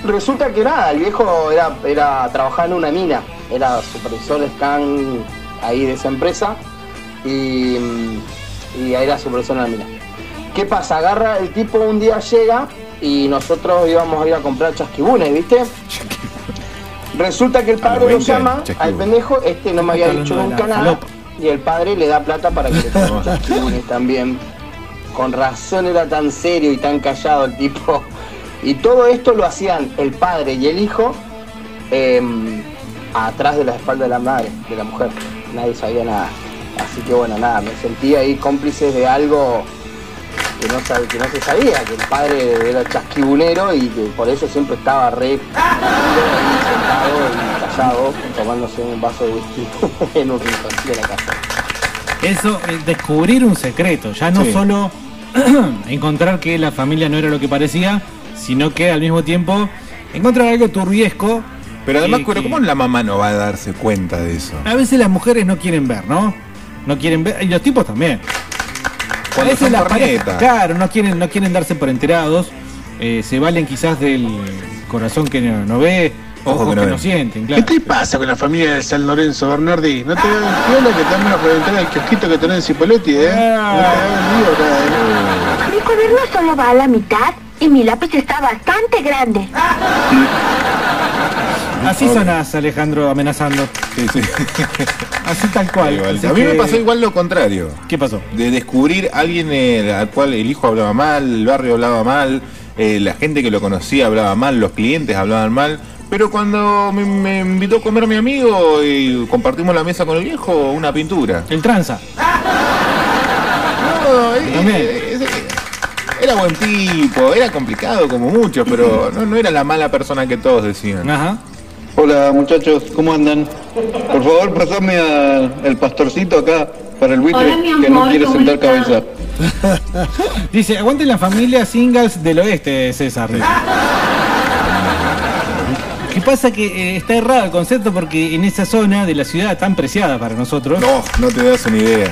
Speaker 3: Resulta que nada, el viejo era, era trabajaba en una mina, era supervisor de scan ahí de esa empresa y, mm, y era supervisor en la mina. ¿Qué pasa? Agarra, el tipo un día llega y nosotros íbamos a ir a comprar chasquibunes, ¿viste? Resulta que el padre lo
Speaker 6: 20
Speaker 3: llama al pendejo, este no me había dicho nunca nada, y el padre le da plata para que le chasquibunes también. Con razón era tan serio y tan callado el tipo. Y todo esto lo hacían el padre y el hijo em, atrás de la espalda de la madre, de la mujer. Nadie sabía nada. Así que bueno, nada, me sentí ahí cómplice de algo que no, sab- que no se sabía, que el padre era chasquibunero y que por eso siempre estaba re sentado y callado, tomándose un vaso de whisky en un rinconcito de la casa.
Speaker 4: Eso, eh, descubrir un secreto, ya no
Speaker 6: Sí.
Speaker 4: solo encontrar que la familia no era lo que parecía, sino que al mismo tiempo encontrar algo turbiesco.
Speaker 6: Pero además,
Speaker 4: que-
Speaker 6: pero
Speaker 4: que-
Speaker 6: ¿cómo la mamá no va a darse cuenta de eso?
Speaker 4: A veces las mujeres no quieren ver, ¿no? No quieren ver, y los tipos también. A
Speaker 6: Cuando
Speaker 4: veces
Speaker 6: son
Speaker 4: las parejas, claro, no quieren, no quieren darse por enterados, eh, se valen quizás del corazón que no, no ve,
Speaker 6: Ojo
Speaker 4: ojos
Speaker 6: que
Speaker 4: que
Speaker 6: no
Speaker 4: sienten,
Speaker 12: ¿Qué
Speaker 4: claro.
Speaker 12: te pasa con la familia de San Lorenzo, Bernardi? No te hagas piola que te van a reventar el kiosquito que tenés en Cipoletti, ¿eh? No te hagas lío ¿eh?
Speaker 5: Mi cuaderno solo va a la mitad y mi lápiz está bastante grande.
Speaker 4: Así sonás, Alejandro, amenazando.
Speaker 6: Sí, sí.
Speaker 4: Así tal cual.
Speaker 6: Igual.
Speaker 4: Así
Speaker 6: A mí me pasó igual lo contrario.
Speaker 4: ¿Qué pasó?
Speaker 6: De descubrir a alguien eh, al cual el hijo hablaba mal, el barrio hablaba mal, eh, la gente que lo conocía hablaba mal, los clientes hablaban mal. Pero cuando me, me invitó a comer mi amigo y compartimos la mesa con el viejo, una pintura.
Speaker 4: El tranza.
Speaker 6: No,
Speaker 4: También.
Speaker 6: eh, era buen tipo, era complicado como muchos, pero no, no era la mala persona que todos decían.
Speaker 4: Ajá.
Speaker 10: Hola muchachos, ¿cómo andan? Por favor, pasame al pastorcito acá para el buitre
Speaker 5: Hola,
Speaker 10: que no quiere
Speaker 5: ¿cómo
Speaker 10: sentar cabeza.
Speaker 4: Dice, aguante la familia Singles del oeste, César. ¿Qué pasa? Que eh, está errado el concepto porque en esa zona de la ciudad tan preciada para nosotros,
Speaker 6: No, no te das una idea.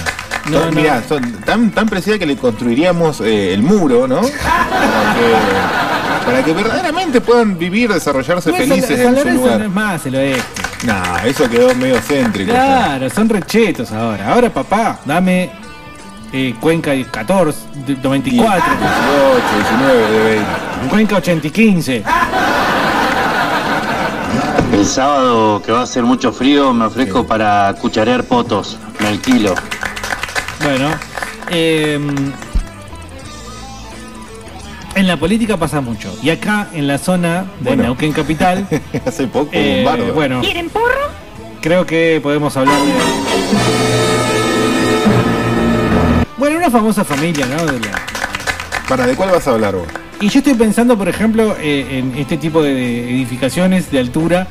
Speaker 4: No,
Speaker 6: Son-
Speaker 4: no.
Speaker 6: mirá, son tan, tan precisa que le construiríamos eh, el muro, ¿no? Para que, para que verdaderamente puedan vivir, desarrollarse
Speaker 4: no
Speaker 6: felices
Speaker 4: San, San
Speaker 6: en su lugar.
Speaker 4: no es más el oeste.
Speaker 6: Nah, eso quedó medio céntrico. ya.
Speaker 4: Claro, son rechetos ahora. Ahora, papá, dame eh, Cuenca 14, de- 94,
Speaker 6: 18, 19, de 20.
Speaker 4: Cuenca 80 y 15.
Speaker 13: El sábado que va a hacer mucho frío me ofrezco para cucharear potos, me alquilo.
Speaker 4: Bueno, eh, en la política pasa mucho. Y acá, en la zona de
Speaker 6: Bueno.
Speaker 4: Neuquén Capital,
Speaker 6: Hace poco,
Speaker 4: eh,
Speaker 6: Bombardo.
Speaker 4: bueno,
Speaker 5: ¿Quieren porro?
Speaker 4: creo que podemos hablar de... Bueno, una famosa familia, ¿no? De la-
Speaker 6: ¿Para de cuál vas a hablar vos?
Speaker 4: Y yo estoy pensando, por ejemplo, eh, en este tipo de edificaciones de altura,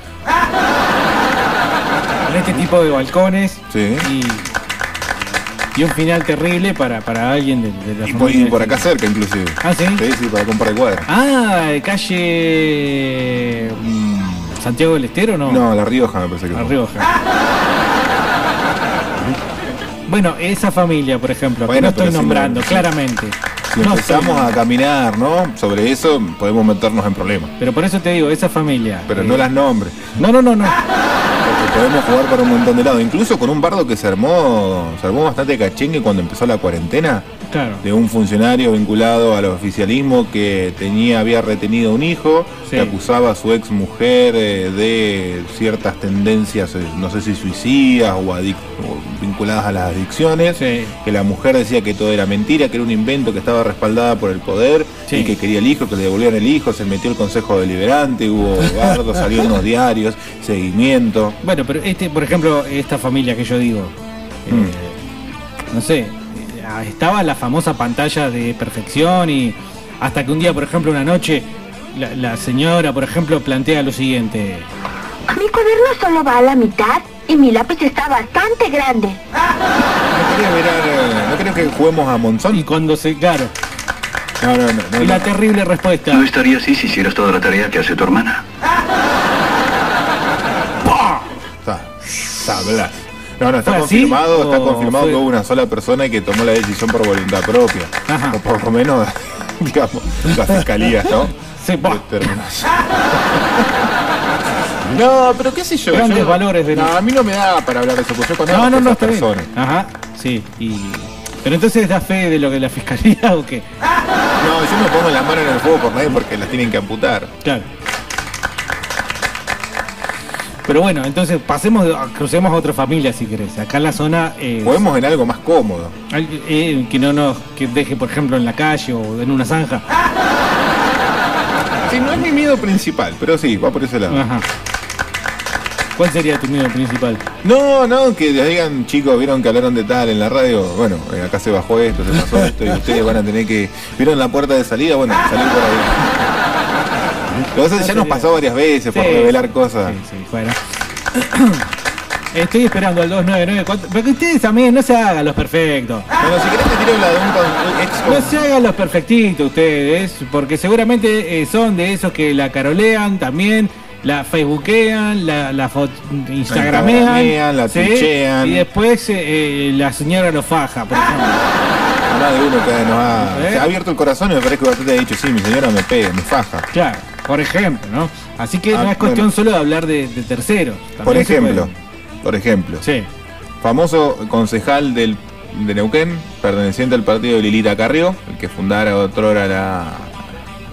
Speaker 4: en este tipo de balcones
Speaker 6: Sí.
Speaker 4: y, y un final terrible para, para alguien de, de la
Speaker 6: Y
Speaker 4: familia.
Speaker 6: por, y por acá cerca, inclusive.
Speaker 4: Ah, ¿sí?
Speaker 6: Sí, sí, para comprar cuadra.
Speaker 4: Ah, de calle mm, Santiago del Estero, ¿no?
Speaker 6: No, La Rioja me parece que
Speaker 4: La. Rioja. Bueno, esa familia, por ejemplo, que
Speaker 6: Bueno,
Speaker 4: no estoy
Speaker 6: pero si
Speaker 4: nombrando,
Speaker 6: no-
Speaker 4: claramente.
Speaker 6: Si
Speaker 4: No
Speaker 6: empezamos a caminar, ¿no? Sobre eso podemos meternos en problemas.
Speaker 4: Pero por eso te digo, esa familia.
Speaker 6: Pero
Speaker 4: eh,
Speaker 6: no las nombres.
Speaker 4: No, no, no, no.
Speaker 6: Porque podemos jugar por un montón de lados. Incluso con un bardo que se armó, se armó bastante cachengue cuando empezó la cuarentena.
Speaker 4: Claro.
Speaker 6: de un funcionario vinculado al oficialismo que tenía, había retenido un hijo. Que acusaba a su ex mujer eh, de ciertas tendencias, eh, no sé si suicidas o, o vinculadas a las adicciones, que la mujer decía que todo era mentira, que era un invento, que estaba respaldada por el poder
Speaker 4: Sí.
Speaker 6: y que quería el hijo, que le devolvieran el hijo, se metió el Consejo Deliberante, hubo bardo, salió en los diarios, seguimiento.
Speaker 4: Bueno, pero este, por ejemplo, esta familia que yo digo,
Speaker 6: Mm.
Speaker 4: eh, no sé, estaba la famosa pantalla de perfección y hasta que un día, por ejemplo, una noche, la, la señora, por ejemplo, plantea lo siguiente.
Speaker 5: Mi cuaderno solo va a la mitad y mi lápiz está bastante grande.
Speaker 6: ¿No querés mirar, eh, no creo que juguemos a Monzón?
Speaker 4: Y cuando se, claro.
Speaker 6: No, no, no. no,
Speaker 4: y la
Speaker 6: no.
Speaker 4: terrible respuesta.
Speaker 11: No estaría así si hicieras toda la tarea que hace tu hermana.
Speaker 6: Sablas. No, no, está
Speaker 4: ¿Fue así
Speaker 6: confirmado, está
Speaker 4: o
Speaker 6: confirmado
Speaker 4: fue-
Speaker 6: que hubo una sola persona que tomó la decisión por voluntad propia. O por lo menos, digamos, la fiscalía, ¿no?
Speaker 4: Sí, bah.
Speaker 6: No, pero qué sé yo.
Speaker 4: Grandes
Speaker 6: yo-
Speaker 4: valores de
Speaker 6: No, a mí no me da para hablar de eso, porque yo conozco
Speaker 4: No, no, no, está bien.
Speaker 6: personas.
Speaker 4: Ajá, sí. Y... Pero entonces da fe de lo que la fiscalía o qué?
Speaker 6: No, yo no pongo la mano en el fuego por nadie porque las tienen que amputar.
Speaker 4: Claro. Pero bueno, entonces pasemos, crucemos a otra familia si querés. Acá en la zona. Eh,
Speaker 6: Juguemos en algo más cómodo.
Speaker 4: al- eh, que no nos que deje, por ejemplo, en la calle o en una zanja.
Speaker 6: Sí, no es mi miedo principal, pero sí, va por ese lado.
Speaker 4: Ajá. ¿Cuál sería tu miedo principal?
Speaker 6: No, no, que les digan, chicos, vieron que hablaron de tal en la radio. Bueno, eh, acá se bajó esto, se pasó esto, y ustedes van a tener que. ¿Vieron la puerta de salida? Bueno, salir por ahí. Lo que pasa es que ya nos pasó varias veces por
Speaker 4: Sí.
Speaker 6: revelar cosas.
Speaker 4: Sí, fuera. Estoy esperando al 2994. Pero que ustedes también no se hagan los perfectos.
Speaker 6: Bueno, si querés te tiro la de un con- ex
Speaker 4: No se hagan los perfectitos ustedes, porque seguramente eh, son de esos que la carolean también, la facebookean, la, la fo- instagramean,
Speaker 6: instagramean, la twitchean.
Speaker 4: y después eh, eh, la señora lo faja, por ejemplo.
Speaker 6: De uno que nos ha,
Speaker 4: ¿Eh?
Speaker 6: se ha abierto el corazón y me parece que bastante ha dicho, sí, mi señora me pega, me faja.
Speaker 4: Claro, por ejemplo, ¿no? Así que
Speaker 6: Ah,
Speaker 4: no es cuestión
Speaker 6: bueno.
Speaker 4: solo de hablar de, de terceros.
Speaker 6: Por
Speaker 4: también se
Speaker 6: ejemplo,
Speaker 4: puede.
Speaker 6: Por ejemplo.
Speaker 4: Sí.
Speaker 6: Famoso concejal del, de Neuquén, perteneciente al partido de Lilita Carrió, el que fundara otrora la,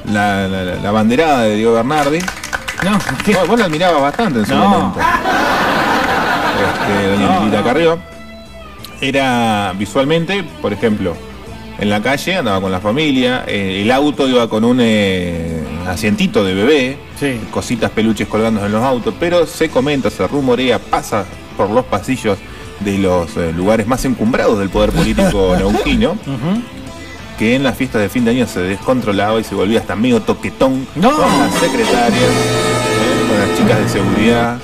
Speaker 6: la, la, banderada de Diego Bernardi.
Speaker 4: No,
Speaker 6: vos, vos la admirabas bastante en su
Speaker 4: No.
Speaker 6: momento. Este, doña
Speaker 4: No,
Speaker 6: Lilita
Speaker 4: no.
Speaker 6: Carrió. Era visualmente, por ejemplo, en la calle andaba con la familia, eh, el auto iba con un eh, asientito de bebé, cositas peluches colgando en los autos, pero se comenta, se rumorea, pasa por los pasillos de los eh, lugares más encumbrados del poder político neuquino, que en las fiestas de fin de año se descontrolaba y se volvía hasta medio toquetón
Speaker 4: No.
Speaker 6: con las secretarias, eh, con las chicas de seguridad,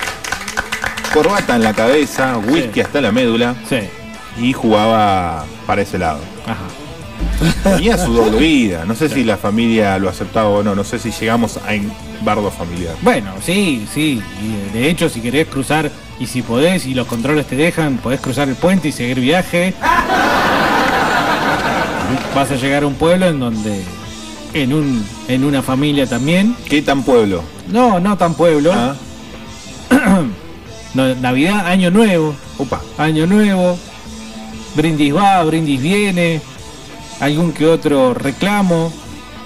Speaker 6: corbata en la cabeza, whisky hasta la médula y jugaba para ese lado. Tenía su doble vida, no sé si la familia lo aceptaba o no, no sé si llegamos a un bardo familiar.
Speaker 4: Bueno, sí, sí. Y de hecho, si querés cruzar y si podés y los controles te dejan, podés cruzar el puente y seguir viaje. Vas a llegar a un pueblo en donde, en un, en una familia también.
Speaker 6: ¿Qué tan pueblo?
Speaker 4: No, no tan pueblo. No, Navidad, Año Nuevo.
Speaker 6: Opa.
Speaker 4: Año Nuevo. Brindis va, brindis viene. Algún que otro reclamo.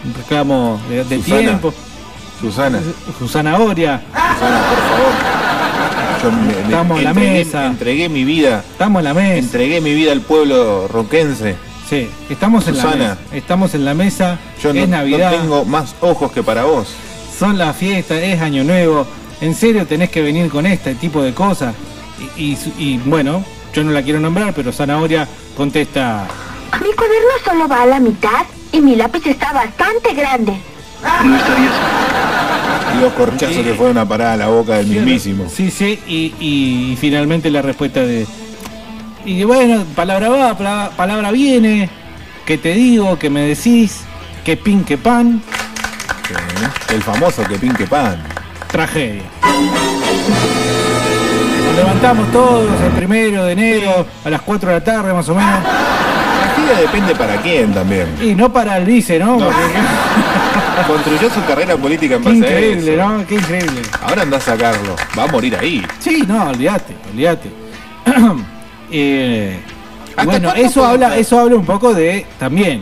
Speaker 4: Un reclamo de, de
Speaker 6: Susana.
Speaker 4: tiempo.
Speaker 6: Susana.
Speaker 4: Susana Oria.
Speaker 6: Susana, por favor. Yo me- me-
Speaker 4: Estamos en la mesa.
Speaker 6: Entregué mi vida.
Speaker 4: Estamos en la mesa.
Speaker 6: Entregué mi vida al pueblo roquense.
Speaker 4: Sí, estamos en la mesa. Estamos en la mesa.
Speaker 6: Yo no,
Speaker 4: es
Speaker 6: no
Speaker 4: Navidad.
Speaker 6: tengo más ojos que para vos.
Speaker 4: Son las fiestas, es Año Nuevo. En serio tenés que venir con este tipo de cosas. Y, y- y, bueno, yo no la quiero nombrar, pero Zanahoria contesta.
Speaker 5: Mi cuaderno solo va a la mitad y mi lápiz está bastante grande.
Speaker 11: No estarías.
Speaker 6: Y los corchazos que fueron a parar a la boca del mismísimo.
Speaker 4: Sí, sí, y, y finalmente la respuesta de. Y bueno, palabra va, palabra, palabra viene. Que te digo, que me decís, que pin, que pan.
Speaker 6: Sí, El famoso que pinque pan.
Speaker 4: Tragedia. Nos levantamos todos el primero de enero a las 4 de la tarde más o menos.
Speaker 6: Depende para quién también.
Speaker 4: Y no para el vice, ¿no?
Speaker 6: No.
Speaker 4: Porque-
Speaker 6: Construyó su carrera política en
Speaker 4: Qué
Speaker 6: base a
Speaker 4: increíble,
Speaker 6: eso.
Speaker 4: ¿no? Qué increíble.
Speaker 6: Ahora anda a sacarlo. Va a morir ahí.
Speaker 4: Sí, no, olvídate, olvídate. Eh, bueno, eso habla, eso habla un poco de también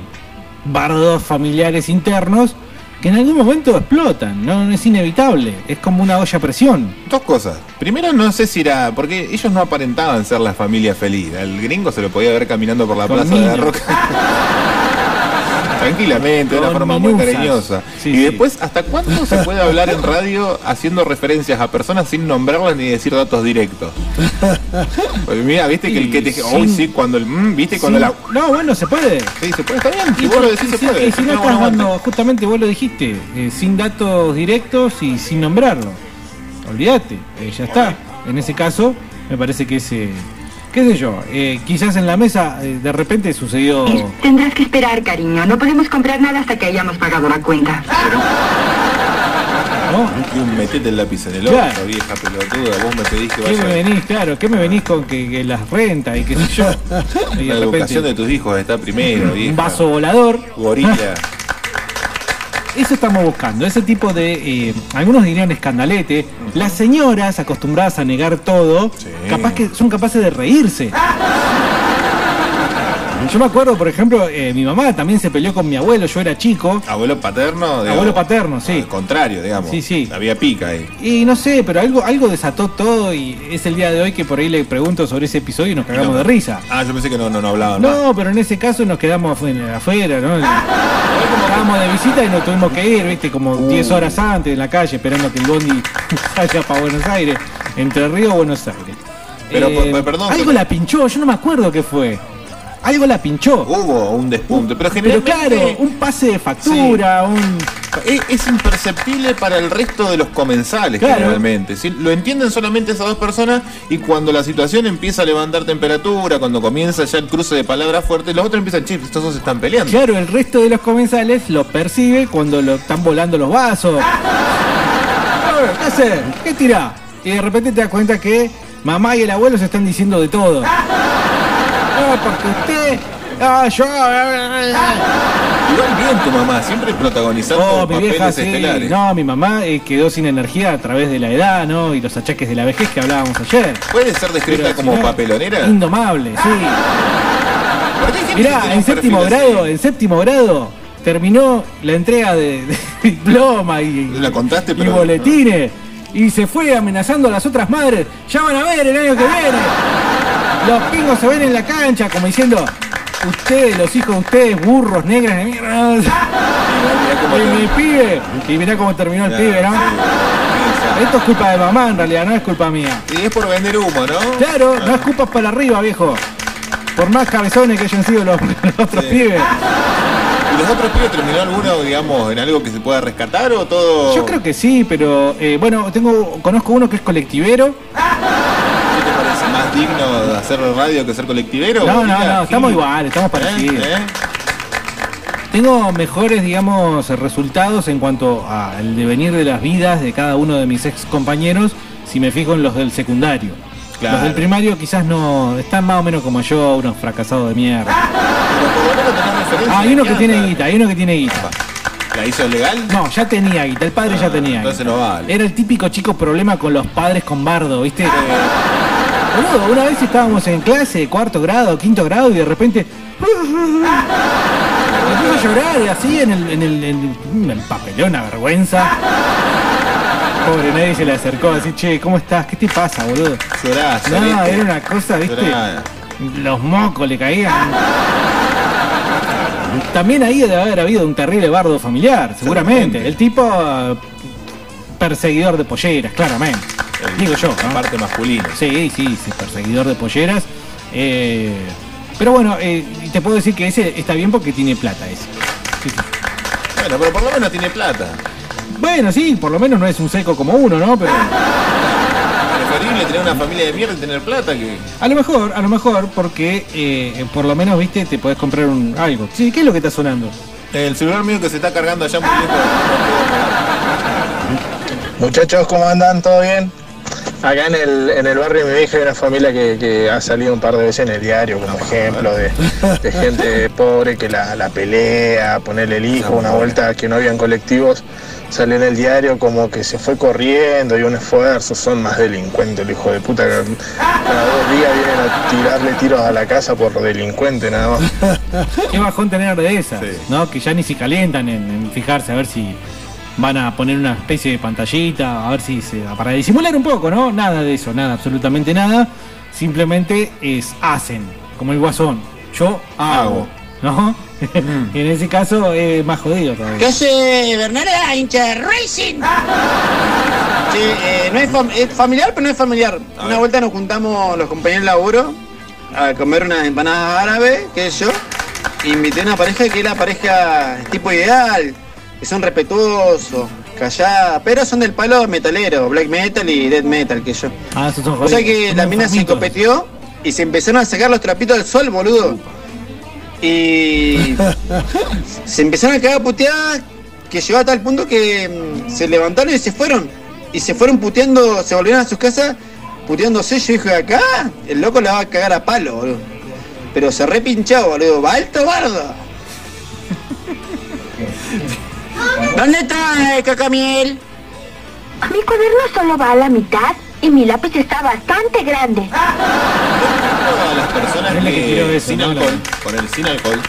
Speaker 4: bardos familiares internos que en algún momento explotan, no, No es inevitable, es como una olla a presión.
Speaker 6: Dos cosas. Primero, no sé si era. Porque ellos no aparentaban ser la familia feliz. El gringo se lo podía ver caminando por la
Speaker 4: Con
Speaker 6: plaza de la. Roca. Tranquilamente, de una forma muy cariñosa.
Speaker 4: Sí,
Speaker 6: y
Speaker 4: sí.
Speaker 6: después, ¿hasta cuándo se puede hablar en radio haciendo referencias a personas sin nombrarlas ni decir datos directos? Porque mira, viste que el que te
Speaker 4: Sin-
Speaker 6: sí, cuando el. mm, viste, cuando la.
Speaker 4: No, bueno, se puede.
Speaker 6: Sí, se puede, está bien.
Speaker 4: Y
Speaker 6: vos lo decís, se puede.
Speaker 4: y si no estás dando, justamente vos lo dijiste, eh, sin datos directos y sin nombrarlo. Olvídate, eh, ya está. En ese caso, me parece que ese. ¿Qué sé yo? eh, quizás en la mesa eh, de repente sucedió.
Speaker 5: Tendrás que esperar, cariño. No podemos comprar nada hasta que hayamos pagado la cuenta.
Speaker 6: Un metete el lápiz en el ojo,
Speaker 4: Claro.
Speaker 6: vieja pelotuda. Vos me pedís que
Speaker 4: ¿Qué
Speaker 6: vaya.
Speaker 4: me venís, claro? ¿Qué me venís con que, que las rentas y qué sé yo? Y
Speaker 6: La
Speaker 4: de
Speaker 6: educación de tus hijos está primero, vieja.
Speaker 4: un vaso volador.
Speaker 6: Gorila.
Speaker 4: Eso estamos buscando, ese tipo de, eh, algunos dirían escandalete, las señoras acostumbradas a negar todo, capaz que son capaces de reírse. Yo me acuerdo, por ejemplo, eh, mi mamá también se peleó con mi abuelo, yo era chico.
Speaker 6: Abuelo paterno, digamos.
Speaker 4: Abuelo paterno, sí.
Speaker 6: Al contrario, digamos.
Speaker 4: Sí, sí.
Speaker 6: Había pica ahí.
Speaker 4: Y no sé, pero algo, algo desató todo y es el día de hoy que por ahí le pregunto sobre ese episodio y nos cagamos de risa.
Speaker 6: Ah, yo pensé que no, no, no hablaban más.
Speaker 4: No, pero en ese caso nos quedamos afuera, afuera ¿no? Estábamos de visita y nos tuvimos que ir, viste, como 10 horas antes en la calle esperando que el bondi salga para Buenos Aires, Entre Río Buenos Aires.
Speaker 6: Pero,
Speaker 4: Eh,
Speaker 6: perdón,
Speaker 4: algo la pinchó, yo no me acuerdo qué fue. Algo la pinchó.
Speaker 6: Hubo un despunte, pero
Speaker 4: Pero
Speaker 6: generalmente...
Speaker 4: claro, un pase de factura, un...
Speaker 6: Es, es imperceptible para el resto de los comensales
Speaker 4: Claro.
Speaker 6: generalmente. ¿sí? Lo entienden solamente esas dos personas y cuando la situación empieza a levantar temperatura, cuando comienza ya el cruce de palabras fuertes, los otros empiezan, che, estos dos se están peleando.
Speaker 4: Claro, el resto de los comensales lo percibe cuando lo están volando los vasos. ¿Qué haces? ¿Qué tirá? Y de repente te das cuenta que mamá y el abuelo se están diciendo de todo. No, porque usted. Ah, yo.
Speaker 6: Igual bien tu mamá, siempre protagonizando
Speaker 4: Oh, mi
Speaker 6: papeles
Speaker 4: vieja, sí.
Speaker 6: estelares.
Speaker 4: No, mi mamá eh, quedó sin energía a través de la edad, ¿no? Y los achaques de la vejez que hablábamos ayer.
Speaker 6: ¿Puede ser descrita
Speaker 4: Pero,
Speaker 6: como papelonera?
Speaker 4: Indomable, sí. Mirá, en séptimo
Speaker 6: así.
Speaker 4: grado, en séptimo grado terminó la entrega de, de diploma y,
Speaker 6: La contaste,
Speaker 4: y boletines y se fue amenazando a las otras madres. Ya van a ver el año que viene. Los pingos se ven en la cancha como diciendo, ustedes, los hijos de ustedes, burros, negras de mierda. Y mi pibe. Y mirá cómo terminó el pibe, ¿no? Esto es culpa de mamá en realidad, no es culpa mía.
Speaker 6: Y es por vender humo, ¿no?
Speaker 4: Claro, no escupas para arriba, viejo. Por más cabezones que hayan sido los, los otros pibes.
Speaker 6: ¿Y los otros pibes terminó alguno, digamos, en algo que se pueda rescatar o todo?
Speaker 4: Yo creo que sí, pero eh, bueno, tengo conozco uno que es colectivero.
Speaker 6: ¿Qué te parece más digno de hacer radio que ser colectivero?
Speaker 4: No, no, no, estamos
Speaker 6: sí.
Speaker 4: iguales, estamos
Speaker 6: ¿Eh?
Speaker 4: parecidos.
Speaker 6: ¿Eh?
Speaker 4: Tengo mejores, digamos, resultados en cuanto al devenir de las vidas de cada uno de mis ex compañeros si me fijo en los del secundario.
Speaker 6: Claro.
Speaker 4: Los del primario quizás no están más o menos como yo, unos fracasados de mierda. Ah, hay uno que tiene guita, hay uno que tiene guita.
Speaker 6: ¿La hizo legal?
Speaker 4: No, ya tenía guita, el padre ya tenía
Speaker 6: entonces
Speaker 4: guita.
Speaker 6: no vale.
Speaker 4: Era el típico chico problema con los padres con bardo, ¿viste? Boludo, una vez estábamos en clase, cuarto grado, quinto grado, y de repente. Empezó a llorar así en el, en el, en el, el papelón, a vergüenza. Pobre, nadie se le acercó así, che, ¿cómo estás? ¿Qué te pasa, boludo?
Speaker 6: Llorá,
Speaker 4: No, era una cosa, ¿viste? Los mocos le caían. También ahí debe haber habido un terrible bardo familiar, seguramente. El tipo perseguidor de polleras, claramente. Digo yo.
Speaker 6: La
Speaker 4: ¿no?
Speaker 6: parte masculina.
Speaker 4: Sí, sí, sí, perseguidor de polleras. Eh, pero bueno, eh, te puedo decir que ese está bien porque tiene plata ese. Sí, sí.
Speaker 6: Bueno, pero por lo menos tiene plata.
Speaker 4: Bueno, sí, por lo menos no es un seco como uno, ¿no? Pero
Speaker 6: Preferible tener una familia de mierda y tener plata que.
Speaker 4: a lo mejor, a lo mejor, porque eh, por lo menos, viste, te podés comprar un algo. Sí, ¿qué es lo que está sonando?
Speaker 6: El celular mío que se está cargando allá muy lejos.
Speaker 14: Muchachos, ¿cómo andan? ¿Todo bien?
Speaker 12: Acá en el, en el barrio de mi hija hay una familia que, que ha salido un par de veces en el diario como ejemplo de, de gente pobre que la, la pelea, ponerle el hijo, una vuelta que no habían colectivos, salió en el diario como que se fue corriendo y un esfuerzo, son más delincuentes el hijo de puta que cada dos días vienen a tirarle tiros a la casa por delincuente nada más.
Speaker 4: Qué bajón tener de esas, ¿no? Que ya ni se calientan en, en fijarse a ver si van a poner una especie de pantallita, a ver si se. para disimular un poco, ¿no? Nada de eso, nada, absolutamente nada. Simplemente es hacen, como el guasón. Yo hago, ¿no? en ese caso es más jodido todavía.
Speaker 14: ¿Qué hace Bernarda, hincha de Racing? Sí, eh, no es, fam- es familiar, pero no es familiar. Una vuelta nos juntamos los compañeros de laburo a comer unas empanadas árabes, qué sé yo. Invité a una pareja que es la pareja tipo ideal, que son respetuosos, calladas, pero son del palo metalero, black metal y death metal, que yo.
Speaker 4: Ah, esos son
Speaker 14: O sea que la mina se copeteó y se empezaron a sacar los trapitos al sol, boludo. Y se empezaron a cagar puteadas que llegó a tal punto que mm, se levantaron y se fueron. Y se fueron puteando, se volvieron a sus casas puteándose. Yo dije, acá el loco la va a cagar a palo, boludo. Pero se repinchó, boludo. Va alto bardo. ¿Dónde está eh, Cacamiel?
Speaker 5: Mi cuaderno solo va a la mitad y mi lápiz está bastante grande.
Speaker 6: Todas las personas
Speaker 4: que eso,
Speaker 6: sin
Speaker 4: ¿no?
Speaker 6: alcohol, con el sin alcohol,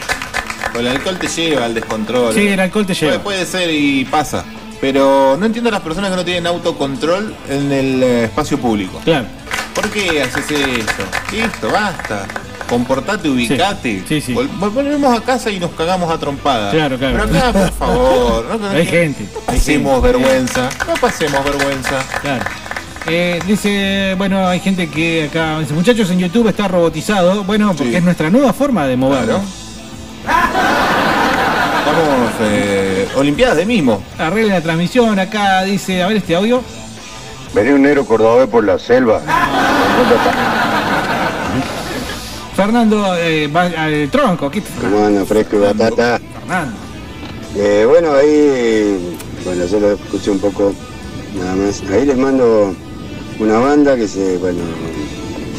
Speaker 6: con el alcohol te lleva al descontrol.
Speaker 4: Sí, el alcohol te lleva.
Speaker 6: Puede, puede ser y pasa. Pero no entiendo a las personas que no tienen autocontrol en el eh, espacio público.
Speaker 4: Claro.
Speaker 6: ¿Por qué haces esto? Listo, basta. Comportate, ubicate.
Speaker 4: Sí, sí.
Speaker 6: Vol- Volvemos a casa y nos cagamos a trompadas.
Speaker 4: Claro, claro.
Speaker 6: Pero acá, por favor. No, no-
Speaker 4: Hay gente.
Speaker 6: no pasemos vergüenza. No pasemos vergüenza.
Speaker 4: Claro. Eh, dice, bueno, hay gente que acá, dice, muchachos, en YouTube está robotizado. Bueno, porque es nuestra nueva forma de movernos.
Speaker 6: Estamos eh, Olimpiadas de mismo.
Speaker 4: Arregle la transmisión acá, dice, a ver este audio.
Speaker 15: Venía un negro cordobés por la selva.
Speaker 4: Fernando, eh, va al tronco. ¿qué
Speaker 15: ¿Cómo anda, fresco y batata?
Speaker 4: Fernando.
Speaker 15: Eh, bueno, ahí, bueno, yo lo escuché un poco, nada más. Ahí les mando una banda que se, bueno,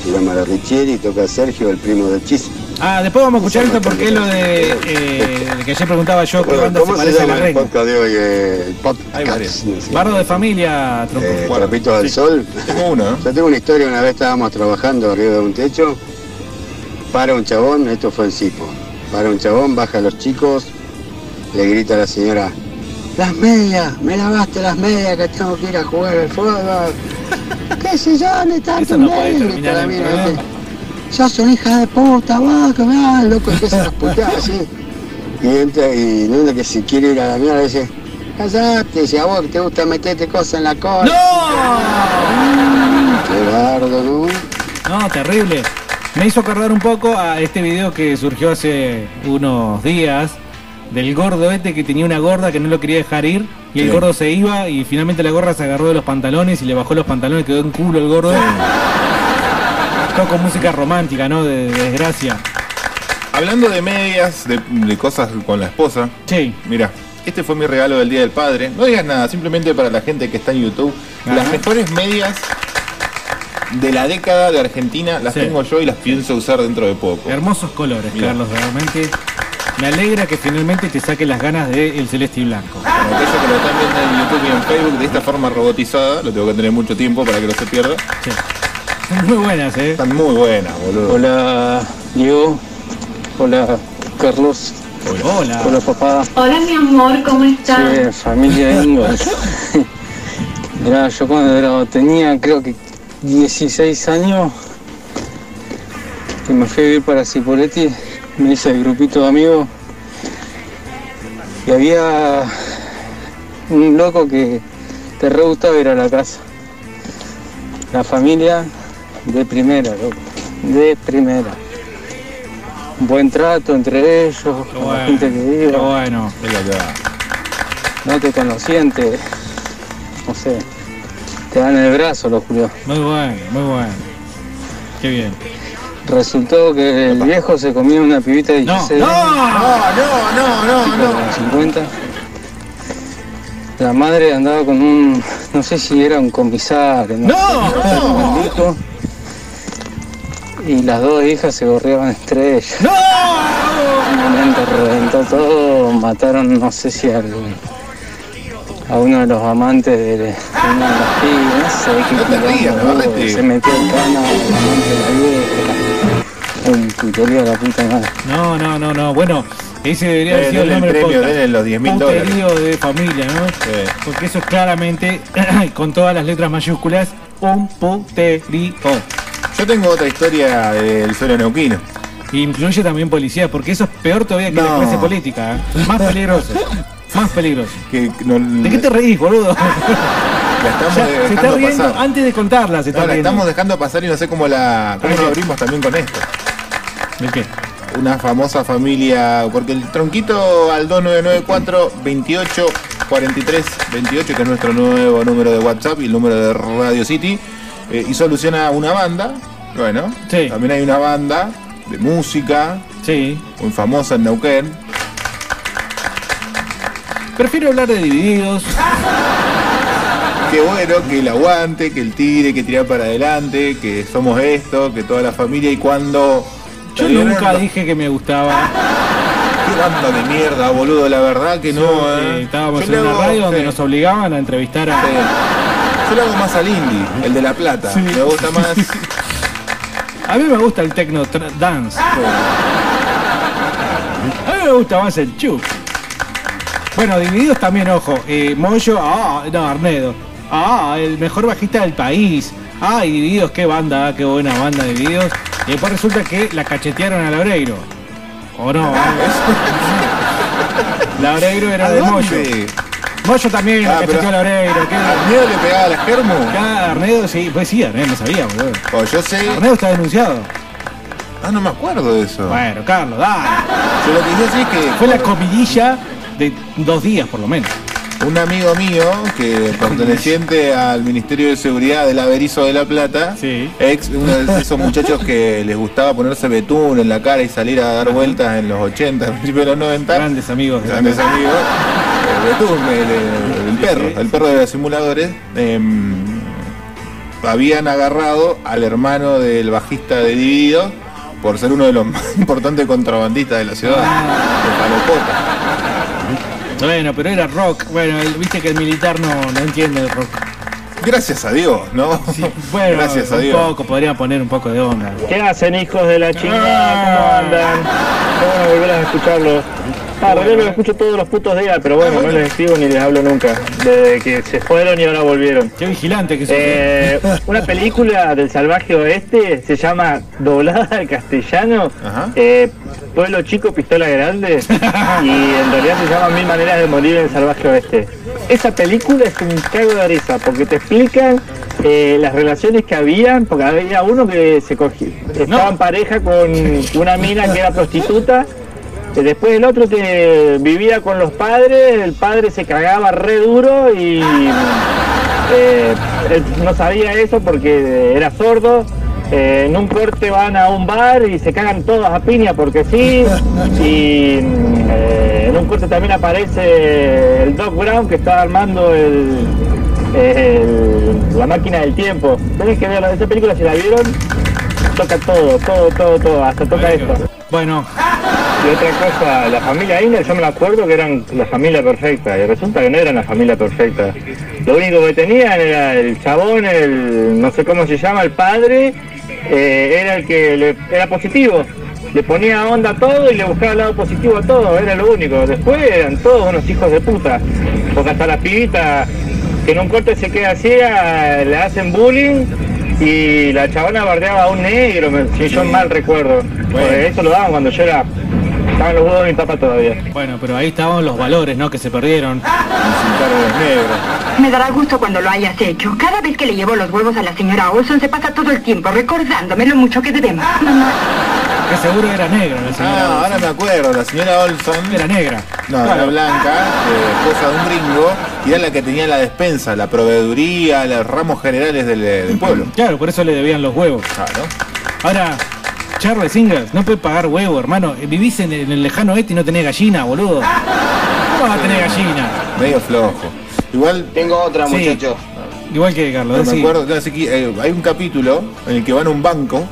Speaker 15: se llama La Richieri, toca Sergio, el primo del Chis.
Speaker 4: Ah, después vamos a escuchar esto porque es lo de, eh, de que ayer preguntaba yo qué banda se
Speaker 15: ¿Cómo se
Speaker 4: parece a la
Speaker 15: el
Speaker 4: reina.
Speaker 15: podcast de hoy? Eh, el podcast. no sé.
Speaker 4: Bardo de familia, tronco.
Speaker 15: Eh, al sol.
Speaker 6: Tengo uno,
Speaker 15: Yo tengo una historia, una vez estábamos trabajando arriba de un techo, para un chabón, esto fue en Cipo, para un chabón, baja a los chicos, le grita a la señora, las medias, me lavaste las medias que tengo que ir a jugar al fútbol. ¿Qué sé yo? ¿Dónde está
Speaker 4: Eso
Speaker 15: tu
Speaker 4: no puede
Speaker 15: media?
Speaker 4: terminar
Speaker 15: Grita la soy hija de puta, vos, que me va, el loco empieza a putear así. Y entra y no que si quiere ir a la mierda dice, callate, si a vos que te gusta meterte cosas en la cola. ¡No! Qué bardo, ¿no?
Speaker 4: No, terrible. Me hizo acordar un poco a este video que surgió hace unos días del gordo este que tenía una gorda que no lo quería dejar ir y el
Speaker 6: Sí.
Speaker 4: gordo se iba y finalmente la gorda se agarró de los pantalones y le bajó los pantalones quedó en culo el gordo. Todo con música romántica, ¿no? De, de desgracia.
Speaker 6: Hablando de medias, de, de cosas con la esposa.
Speaker 4: Sí.
Speaker 6: Mira, este fue mi regalo del Día del Padre. No digas nada, simplemente para la gente que está en YouTube.
Speaker 4: Ajá.
Speaker 6: Las mejores medias de la década de Argentina las
Speaker 4: Sí.
Speaker 6: tengo yo y las pienso usar dentro de poco.
Speaker 4: Hermosos colores. Carlos, realmente. Me alegra que finalmente te saque las ganas de el celeste y blanco.
Speaker 6: Para aquellos que lo están viendo en YouTube y en Facebook de esta forma robotizada, lo tengo que tener mucho tiempo para que no se pierda.
Speaker 4: Son muy buenas, ¿eh?
Speaker 6: Están muy buenas, boludo.
Speaker 10: Hola, Diego. Hola, Carlos.
Speaker 4: Hola.
Speaker 10: Hola, papá.
Speaker 5: Hola, mi amor, ¿cómo estás?
Speaker 10: Sí, familia Ingalls. Mirá, yo cuando era- tenía creo que 16 años, que me fui a vivir para Cipoletti, me hice el grupito de amigos y había un loco que te re gustaba ir a la casa. La familia de primera, loco, de primera. Buen trato entre ellos, con la
Speaker 4: bueno,
Speaker 10: gente que iba.
Speaker 4: bueno.
Speaker 10: No te conocían, te. No sé. Te dan el brazo los Julio.
Speaker 4: Muy bueno, muy bueno. Qué bien.
Speaker 10: Resultó que el viejo se comía una pibita de 16
Speaker 4: no,
Speaker 10: años.
Speaker 14: no, no, no,
Speaker 10: chica
Speaker 14: no.
Speaker 10: como 50. La madre andaba con un, no sé si era un comisario, no,
Speaker 4: ¡No!
Speaker 10: hijo, y las dos hijas se gorreaban entre ellas.
Speaker 4: ¡No!
Speaker 10: Reventó todo, mataron, no sé si al, a uno de los amantes de, de una de las pibas, no
Speaker 6: No te rías, Navarrete.
Speaker 10: se metió en cana el amante de la vieja, un puterío de la puta madre.
Speaker 4: No, no, no, no. Bueno, ese debería haber
Speaker 6: Eh,
Speaker 4: sido el
Speaker 6: el
Speaker 4: nombre
Speaker 6: premio, denle los 10.000 dólares.
Speaker 4: Puterío de familia, ¿no? Porque eso es claramente, con todas las letras mayúsculas, un puterío.
Speaker 6: Yo tengo otra historia del suelo neuquino.
Speaker 4: Incluye también policía, porque eso es peor todavía que la
Speaker 6: No.
Speaker 4: clase política. ¿eh? Más peligroso. Más peligroso.
Speaker 6: Que no-
Speaker 4: ¿De qué te reís, boludo?
Speaker 6: La estamos
Speaker 4: Ya, se está riendo
Speaker 6: pasar.
Speaker 4: antes de contarla, se está
Speaker 6: No, la
Speaker 4: riendo.
Speaker 6: estamos dejando pasar y no sé cómo la cómo lo abrimos también con esto.
Speaker 4: ¿De qué?
Speaker 6: Una famosa familia, porque el tronquito al 2994 28 43 28, que es nuestro nuevo número de WhatsApp y el número de Radio City, eh, y soluciona una banda. Bueno, también hay una banda de música,
Speaker 4: sí.
Speaker 6: muy famosa en Neuquén.
Speaker 4: Prefiero hablar de divididos.
Speaker 6: Qué bueno, que el aguante, que el tire, que tirar para adelante, que somos esto, que toda la familia y cuando...
Speaker 4: Yo nunca dije que me gustaba.
Speaker 6: Qué banda de mierda, boludo, la verdad que no. Eh.
Speaker 4: eh, estábamos
Speaker 6: Yo
Speaker 4: en
Speaker 6: le
Speaker 4: una
Speaker 6: hago-
Speaker 4: radio donde
Speaker 6: sí.
Speaker 4: nos obligaban a entrevistar a.
Speaker 6: Yo le hago más al indie, el de La Plata.
Speaker 4: Sí.
Speaker 6: Me gusta más.
Speaker 4: A mí me gusta el techno tra- dance. A mí me gusta más el chup. Bueno, divididos también, ojo. Eh, Moyo, ah, no, Arnedo. Ah, el mejor bajista del país. Ah, y Divididos, qué banda, ah, qué buena banda de Divididos. Y después resulta que la cachetearon a Laureiro. ¿O no? Laureiro era
Speaker 6: ¿A
Speaker 4: de? Moyo. Moyo también
Speaker 6: Ah,
Speaker 4: la cacheteó a Laureiro. ¿qué?
Speaker 6: ¿Arnedo le pegaba a la germo?
Speaker 4: Ya, Arnedo sí, pues sí, Arnedo no sabía, boludo.
Speaker 6: Oh, yo sé.
Speaker 4: Arnedo está denunciado.
Speaker 6: Ah, no me acuerdo de eso.
Speaker 4: Bueno, Carlos, dale.
Speaker 6: Yo lo que yo sé es que.
Speaker 4: Fue la comidilla de dos días por lo menos.
Speaker 6: Un amigo mío, que perteneciente al Ministerio de Seguridad del Averizo de La Plata, ex uno de esos muchachos que les gustaba ponerse betún en la cara y salir a dar vueltas en los 80, principios de los 90.
Speaker 4: Grandes amigos.
Speaker 6: Grandes amigos. El betún, el, el- perro, el perro de los simuladores. em, habían agarrado al hermano del bajista de Dividido por ser uno de los más importantes contrabandistas de la ciudad, de Palopota.
Speaker 4: Bueno, pero era rock. Bueno, el- viste que el militar no, no entiende el rock.
Speaker 6: Gracias a Dios, ¿no?
Speaker 4: Bueno,
Speaker 6: Gracias a
Speaker 4: un
Speaker 6: Dios.
Speaker 4: poco, podrían poner un poco de onda.
Speaker 16: ¿Qué hacen hijos de la chingada? ¿Cómo andan? Qué bueno volver a escucharlos. Ah, realidad los escucho todos los putos días, pero bueno, no les escribo ni les hablo nunca. Desde que se fueron y ahora volvieron.
Speaker 4: Qué vigilante que sos.
Speaker 16: Eh, una película del salvaje oeste se llama doblada al castellano eh, Pueblo Chico, Pistola Grande y en realidad se llama Mil Maneras de Morir en el Salvaje Oeste. Esa película es un cago de risa porque te explican eh, las relaciones que habían, porque había uno que se cogió, estaba en pareja con una mina que era prostituta eh, Después el otro que vivía con los padres, el padre se cagaba re duro y eh, él no sabía eso porque era sordo. Eh, en un corte van a un bar y se cagan todos a piña porque sí. Y eh, en un corte también aparece el Doc Brown que está armando el, el- la máquina del tiempo. Tenés que ver esa película si la vieron. Toca todo, todo, todo, todo, hasta toca esto.
Speaker 4: Bueno.
Speaker 16: Y otra cosa, la familia Inner, yo me acuerdo que eran la familia perfecta, y resulta que no eran la familia perfecta. Lo único que tenían era el chabón, el no sé cómo se llama, el padre, eh, era el que le- era positivo. Le ponía onda a todo y le buscaba el lado positivo a todo, era lo único. Después eran todos unos hijos de puta. Porque hasta la pibita que en un corte se queda ciega, le hacen bullying y la chabona bardeaba a un negro, si yo mal recuerdo. Eso lo daban cuando yo era. Estaban los huevos mi papá todavía.
Speaker 4: Bueno, pero ahí estaban los valores, ¿no? Que se perdieron.
Speaker 5: Me dará gusto cuando lo hayas hecho. Cada vez que le llevo los huevos a la señora Olson se pasa todo el tiempo recordándome lo mucho que debemos. Mamá,
Speaker 4: Que seguro era negra la señora.
Speaker 6: Ah, ahora me acuerdo, la señora Olson.
Speaker 4: Era negra.
Speaker 6: No, era blanca, eh, esposa de un gringo, y era la que tenía la despensa, la proveeduría, los ramos generales del, del pueblo.
Speaker 4: Claro, por eso le debían los huevos.
Speaker 6: Claro.
Speaker 4: Ahora, Charles Ingers, no puede pagar huevo, hermano. Vivís en, en el lejano este y no tenés gallina, boludo. ¿Cómo vas a tener gallina?
Speaker 6: Medio flojo. Igual.
Speaker 3: Tengo otra,
Speaker 4: Sí.
Speaker 3: muchachos.
Speaker 4: Igual que Carlos,
Speaker 6: No me acuerdo, no, así que, eh, hay un capítulo en el que van a un banco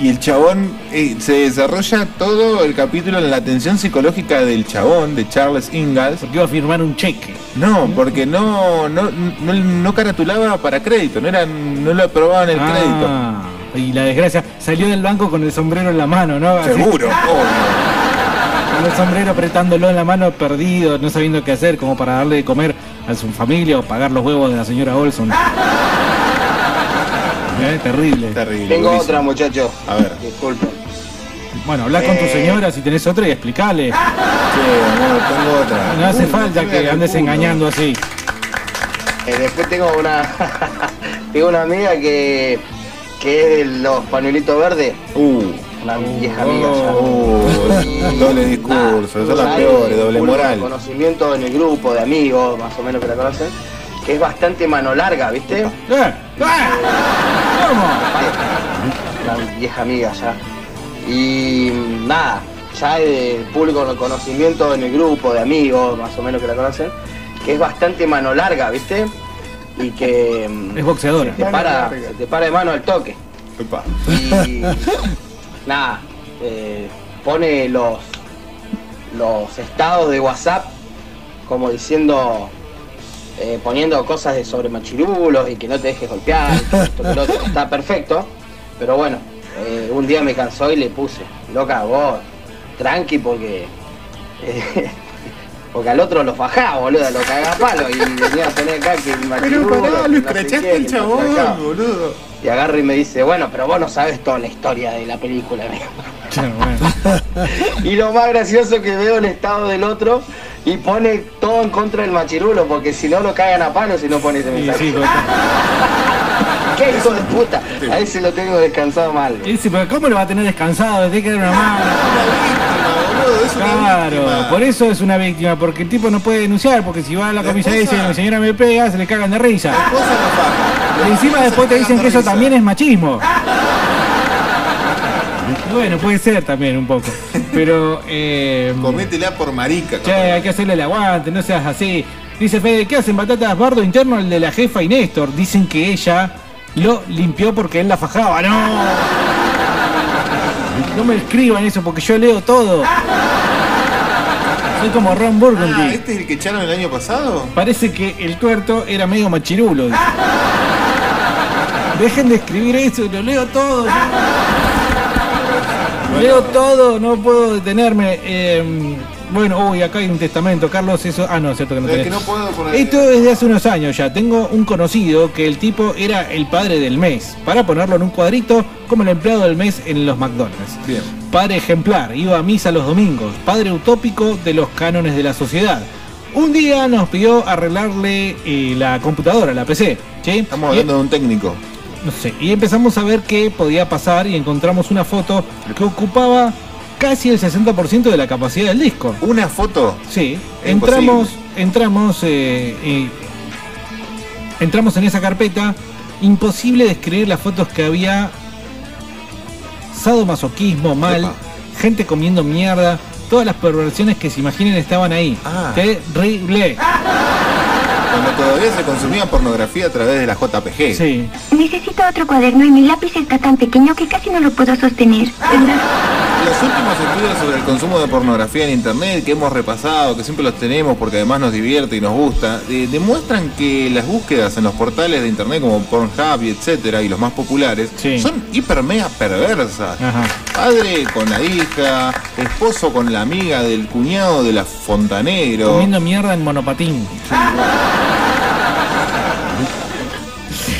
Speaker 6: y el chabón eh, se desarrolla todo el capítulo en la tensión psicológica del chabón, de Charles Ingalls.
Speaker 4: Porque iba a firmar un cheque.
Speaker 6: No, porque no, no, no, no caratulaba para crédito, no eran, no lo aprobaban el
Speaker 4: Ah, Y la desgracia salió del banco con el sombrero en la mano, ¿no? Así-.
Speaker 6: Seguro,
Speaker 4: Con el sombrero apretándolo en la mano, perdido, no sabiendo qué hacer, como para darle de comer a su familia o pagar los huevos de la señora Olson. Eh, terrible.
Speaker 6: Terrible.
Speaker 3: Tengo otra, muchachos.
Speaker 6: A ver.
Speaker 3: Disculpen.
Speaker 4: Bueno, habla con tu
Speaker 3: Eh.
Speaker 4: señora si tenés otra y explicale.
Speaker 6: Sí, amor, tengo otra.
Speaker 4: No hace
Speaker 6: Uy,
Speaker 4: falta que andes
Speaker 6: culo.
Speaker 4: engañando así.
Speaker 3: Eh, después tengo una tengo una amiga que que es de los pañuelitos verdes.
Speaker 6: Uh.
Speaker 3: Una vieja amiga ya.
Speaker 6: Uh, doble discurso, son las peores, doble moral.
Speaker 3: conocimiento en el grupo de amigos, más o menos que la conocen, que es bastante mano larga, ¿viste?
Speaker 4: Eh,
Speaker 3: Una vieja amiga ya. Y nada, ya el público con conocimiento en el grupo de amigos, más o menos que la conocen, que es bastante mano larga, ¿viste? Y que mm,
Speaker 4: Es boxeadora.
Speaker 3: se te para, se te para de mano al toque. Y nada, eh, pone los los estados de WhatsApp como diciendo eh, poniendo cosas de sobre machirulos y que no te dejes golpear, y que esto, que lo otro. está perfecto, pero bueno, eh, un día me cansó y le puse, loca, vos, tranqui porque eh, porque al otro lo fajaba, boludo, lo cagaba a palo y venía a poner acá que el machirulo,
Speaker 6: Pero pará, lo escrachaste el chabón, boludo.
Speaker 3: Y agarra y me dice, bueno, pero vos no sabes toda la historia de la película. y lo más gracioso que veo el estado del otro y pone todo en contra del machirulo, porque si no lo cagan a palo si no pone ese mensaje. ¡Qué hijo de puta! A ese lo tengo descansado mal.
Speaker 4: ¿cómo lo va a tener descansado? Tiene que dar una mano. Claro, por eso es una víctima, porque el tipo no puede denunciar, porque si va a la comisaría y dice, mi señora me pega, se le cagan de risa. Y encima después te dicen que eso también es machismo. Bueno, puede ser también un poco. Pero. Eh,
Speaker 6: Cométela por marica.
Speaker 4: Che, hay que hacerle el aguante, no seas así. Dice Fede, ¿qué hacen batatas? Bardo interno el de la jefa y Néstor. Dicen que ella lo limpió porque él la fajaba. No. No me escriban eso porque yo leo todo. Soy como Ron Burgundy.
Speaker 6: Ah, ¿este es el que echaron el año pasado?
Speaker 4: Parece que el tuerto era medio machirulo. dice. Dejen de escribir eso, lo leo todo. yo. Leo todo, no puedo detenerme. Eh, bueno, uy, acá hay un testamento, Carlos, eso. Ah, no, cierto que no
Speaker 6: Es
Speaker 4: tenés.
Speaker 6: que no puedo poner.
Speaker 4: Esto es de hace unos años ya. Tengo un conocido que el tipo era el padre del mes. Para ponerlo en un cuadrito como el empleado del mes en los McDonald's.
Speaker 6: Bien.
Speaker 4: Padre ejemplar, iba a misa los domingos. Padre utópico de los cánones de la sociedad. Un día nos pidió arreglarle eh, la computadora, la PC. ¿sí?
Speaker 6: Estamos
Speaker 4: Y-
Speaker 6: hablando de un técnico.
Speaker 4: no sé, y empezamos a ver qué podía pasar y encontramos una foto que ocupaba casi el 60% de la capacidad del disco.
Speaker 6: ¿Una foto?
Speaker 4: Sí,
Speaker 6: Es
Speaker 4: entramos, entramos, eh, eh, entramos en esa carpeta. Imposible describir las fotos que había. Sadomasoquismo, mal,
Speaker 6: Epa.
Speaker 4: gente comiendo mierda, todas las perversiones que se imaginen estaban ahí.
Speaker 6: Ah.
Speaker 4: Terrible.
Speaker 6: Cuando todavía se consumía pornografía a través de la JPG.
Speaker 4: Sí.
Speaker 5: Necesito otro cuaderno y mi lápiz está tan pequeño que casi no lo puedo sostener.
Speaker 6: Los últimos estudios sobre el consumo de pornografía en internet que hemos repasado, que siempre los tenemos porque además nos divierte y nos gusta, eh, demuestran que las búsquedas en los portales de internet como Pornhub y etcétera, y los más populares, son hiper mega perversas. Padre con la hija, esposo con la amiga del cuñado de la fontanero.
Speaker 4: Comiendo mierda en monopatín.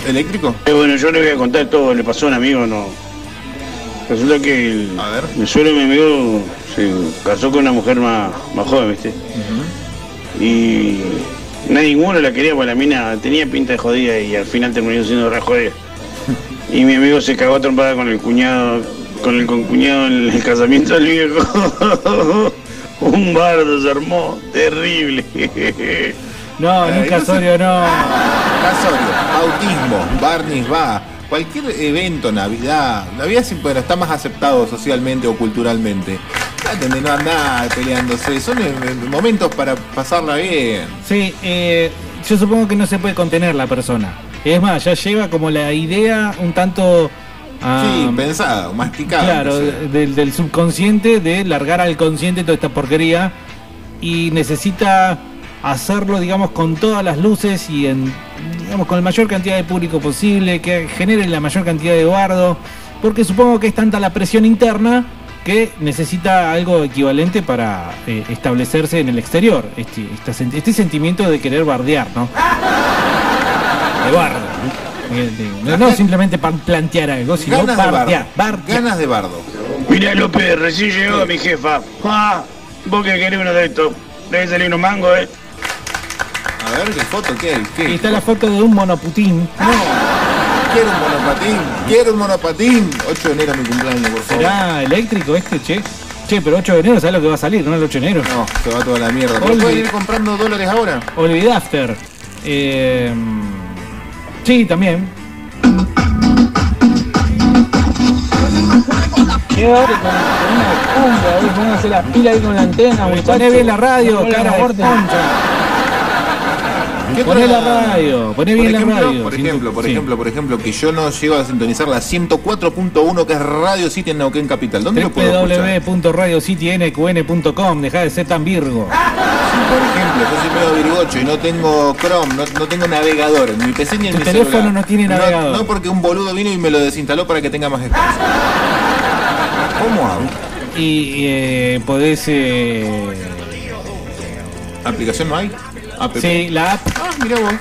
Speaker 6: ¿Eléctrico?
Speaker 17: Eh, bueno, yo le voy a contar todo, le pasó a un amigo, no. Resulta que el, mi suegro de mi amigo se casó con una mujer más, más joven, ¿viste? Y nadie ninguno la quería porque la mina tenía pinta de jodida y al final terminó siendo re jodida. Y mi amigo se cagó a trompada con el cuñado, con el concuñado en el casamiento del viejo. un bardo se armó, terrible.
Speaker 4: No, en un casorio no.
Speaker 6: Casorio, bautismo, barniz va, cualquier evento, Navidad, Navidad sí, bueno, está más aceptado socialmente o culturalmente. Traten de no andar peleándose, son eh, momentos para pasarla bien.
Speaker 4: Sí, eh, yo supongo que no se puede contener la persona. Es más, ya lleva como la idea un tanto... ah,
Speaker 6: Sí, pensada, masticada.
Speaker 4: Claro, del, del subconsciente, de largar al consciente toda esta porquería y necesita hacerlo, digamos, con todas las luces y en, digamos, con la mayor cantidad de público posible, que genere la mayor cantidad de bardo, porque supongo que es tanta la presión interna que necesita algo equivalente para eh, establecerse en el exterior, este, este sentimiento de querer bardear, ¿no? De bardo. ¿no? De- No, no simplemente para plantear algo, sino
Speaker 6: Ganas de
Speaker 4: bardear.
Speaker 6: Ganas de bardo.
Speaker 17: Mira López, recién llegó mi jefa. Ah, vos que querés uno de estos. Debe salir unos mangos, eh.
Speaker 6: A ver, ¿qué foto? ¿Qué? ¿Qué?
Speaker 4: Está la foto de un monoputín.
Speaker 6: Quiero un monopatín. Quiero un monopatín. 8 de enero mi cumpleaños, por favor.
Speaker 4: ¿Será eléctrico este, che? Che, pero 8 de enero, ¿sabes lo que va a salir? ¿No el 8 de enero?
Speaker 6: No, se va toda la mierda. ¿Pero pueden ir comprando dólares ahora?
Speaker 4: Olvid After. Eh, sí, también.
Speaker 7: Qué hora con, una ahí las pilas ahí con la antena.
Speaker 4: Poné bien la radio,
Speaker 7: No
Speaker 4: cara concha.
Speaker 6: ¿Qué
Speaker 4: Poné la radio, poné bien la
Speaker 6: ejemplo,
Speaker 4: radio.
Speaker 6: Por ejemplo, por
Speaker 4: sí.
Speaker 6: ejemplo, por ejemplo, que yo no llego a sintonizar la 104.1 que es Radio City en Neuquén Capital. ¿Dónde lo puedo escuchar?
Speaker 4: www.radiocitynqn.com Deja de ser tan virgo.
Speaker 6: Por ejemplo, yo soy medio virgocho y no tengo Chrome, no, no tengo navegador en mi PC ni en
Speaker 4: Tu
Speaker 6: mi
Speaker 4: teléfono
Speaker 6: celular.
Speaker 4: no tiene navegador.
Speaker 6: No, porque un boludo vino y me lo desinstaló para que tenga más espacio. ¿Cómo hago?
Speaker 4: Y eh, podés. eh,
Speaker 6: ¿Aplicación no hay? App.
Speaker 4: Sí, la app.
Speaker 6: Ah, mira vos.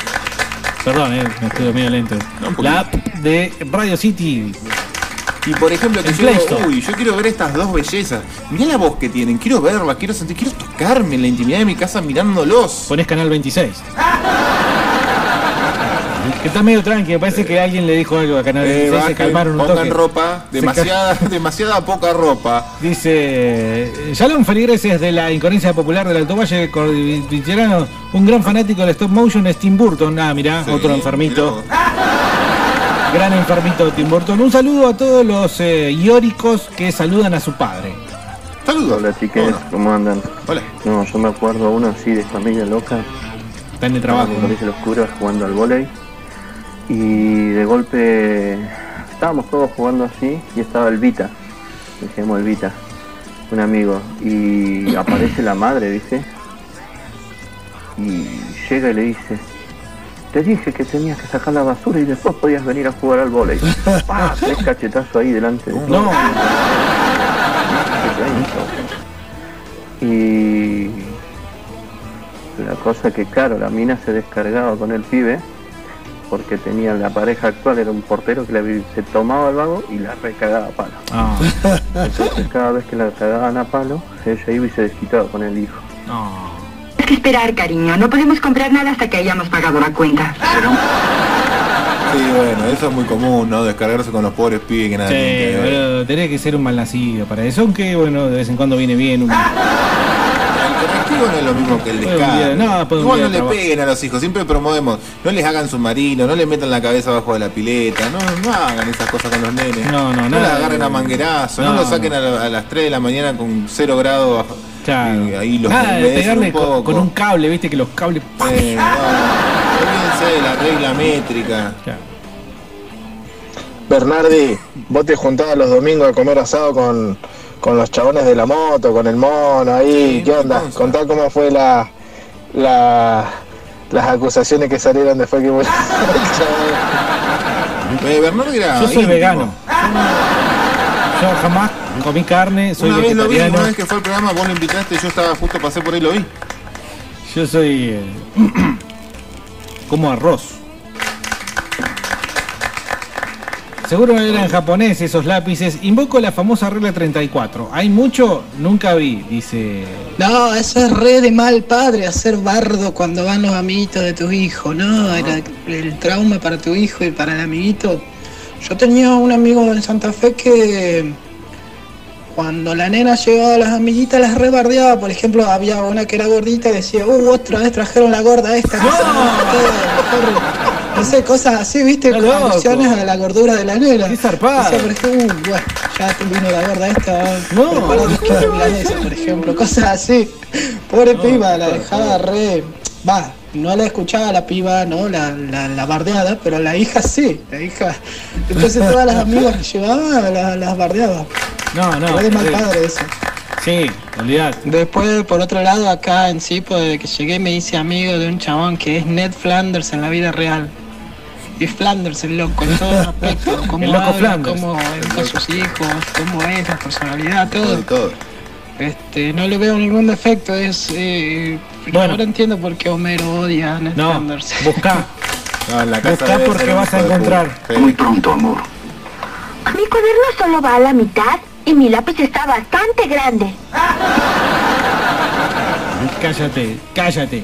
Speaker 4: Perdón, eh, me estuve medio lento. La app de Radio City.
Speaker 6: Y por ejemplo, que yo digo, uy, yo quiero ver estas dos bellezas. Mirá la voz que tienen, quiero verlas, quiero sentir, quiero tocarme en la intimidad de mi casa mirándolos.
Speaker 4: Ponés canal 26. Que está medio tranqui, me parece que alguien le dijo algo a Canal
Speaker 6: Eh,
Speaker 4: 26, se calmaron un
Speaker 6: pongan
Speaker 4: toque.
Speaker 6: ropa,
Speaker 4: Se
Speaker 6: demasiada, demasiada poca ropa.
Speaker 4: Dice, Shalom feligreses de la incoherencia popular del Alto Valle Cordillerano, un gran fanático del stop motion es Tim Burton. Ah, mirá,
Speaker 6: Sí,
Speaker 4: otro enfermito. Gran enfermito Tim Burton. Un saludo a todos los eh, ióricos que saludan a su padre.
Speaker 6: Saludos.
Speaker 16: Hola chiques, ¿cómo andan?
Speaker 6: Hola.
Speaker 16: No, yo me acuerdo uno así de familia loca.
Speaker 4: Está en el trabajo.
Speaker 16: En el colegio Los Curas jugando al volei. Y de golpe estábamos todos jugando así y estaba el Vita. Decíamos el Vita, un amigo. Y aparece la madre, ¿viste? Y llega y le dice, te dije que tenías que sacar la basura y después podías venir a jugar al volei. ¡Pah! Tres cachetazos ahí delante de
Speaker 4: No.
Speaker 16: Y la cosa que, claro, la mina se descargaba con el pibe porque tenía la pareja actual, era un portero que le- se tomaba el vago y la recagaba a palo.
Speaker 4: Ah.
Speaker 16: Entonces cada vez que la cagaban a palo, ella iba y se desquitaba con el hijo.
Speaker 5: Hay que esperar, cariño. No podemos comprar nada hasta que hayamos pagado la cuenta.
Speaker 6: Sí, bueno, eso es muy común, ¿no? Descargarse con los pobres pibes que nada
Speaker 4: Sí,
Speaker 6: que
Speaker 4: tenés que ser un malnacido para eso, aunque bueno, de vez en cuando viene bien un...
Speaker 6: No es lo mismo que el
Speaker 4: día- no, un
Speaker 6: Igual no le
Speaker 4: trabajo.
Speaker 6: peguen a los hijos, siempre promovemos, no les hagan submarino, no les metan la cabeza abajo de la pileta, no, no hagan esas cosas con los nenes.
Speaker 4: No, no,
Speaker 6: No les agarren a manguerazo, no,
Speaker 4: No,
Speaker 6: los saquen a, la- a las 3 de la mañana con 0 grados bajo.
Speaker 4: Claro.
Speaker 6: y ahí los
Speaker 4: Nada de
Speaker 6: humedecen
Speaker 4: pegarle
Speaker 6: un
Speaker 4: con,
Speaker 6: poco.
Speaker 4: con un cable, viste que los cables...
Speaker 6: Eh, no, olvídense de la regla métrica.
Speaker 12: Bernardi, vos te juntabas los domingos a comer asado con, con los chabones de la moto, con el mono ahí. ¿Qué onda? Contá cómo fue la, la las acusaciones que salieron después que murió el chabón.
Speaker 6: Eh, Bernardo era
Speaker 4: Yo soy
Speaker 6: íntimo.
Speaker 4: vegano. Yo jamás comí carne, soy
Speaker 6: Una vez lo vi,
Speaker 4: vegetariano.
Speaker 6: una vez que fue al programa, vos lo invitaste, yo estaba justo, pasé por ahí y lo vi.
Speaker 4: Yo soy... eh, como arroz. Seguro eran japoneses esos lápices. Invoco la famosa regla 34. Hay mucho, nunca vi, dice...
Speaker 18: No, eso es re de mal padre, hacer bardo cuando van los amiguitos de tu hijo, ¿no? Era el trauma para tu hijo y para el amiguito. Yo tenía un amigo en Santa Fe que cuando la nena llevaba a las amiguitas las rebardeaba. Por ejemplo, había una que era gordita y decía, uh, otra vez trajeron la gorda esta. que se me mató, mejor". No sé, cosas así, viste, con alusiones a la gordura de la nena.
Speaker 4: Qué zarpado.
Speaker 18: Decía, por ejemplo, uh, bueno, ya te vino la gorda esta.
Speaker 4: No.
Speaker 18: por ejemplo, cosas así. Pobre piba, la dejaba re. Va, no la escuchaba la piba, ¿no? La, la, la bardeada, pero la hija sí, la hija. Entonces todas las amigas que llevaba la- las bardeaba.
Speaker 4: No, no.
Speaker 18: Fue de mal
Speaker 4: sí.
Speaker 18: padre eso.
Speaker 4: Sí, olvidad.
Speaker 18: Después, por otro lado, acá en Sipo, desde que llegué me hice amigo de un chabón que es Ned Flanders en la vida real. Y Flanders, el loco, en todo aspecto. Cómo
Speaker 4: El loco
Speaker 18: habla,
Speaker 4: Flanders.
Speaker 18: cómo educa a sus hijos, cómo es, la personalidad, todo. Este, no le veo ningún defecto, es... Eh,
Speaker 4: Bueno.
Speaker 18: Ahora entiendo por qué Homero odia a Ned
Speaker 4: No,
Speaker 18: Flanders.
Speaker 4: buscá.
Speaker 6: No, en la casa
Speaker 4: Buscá
Speaker 6: debe
Speaker 4: porque vas a
Speaker 6: de
Speaker 4: encontrar.
Speaker 11: Muy pronto, amor.
Speaker 5: Mi cuaderno solo va a la mitad y mi lápiz está bastante grande.
Speaker 4: Cállate, cállate.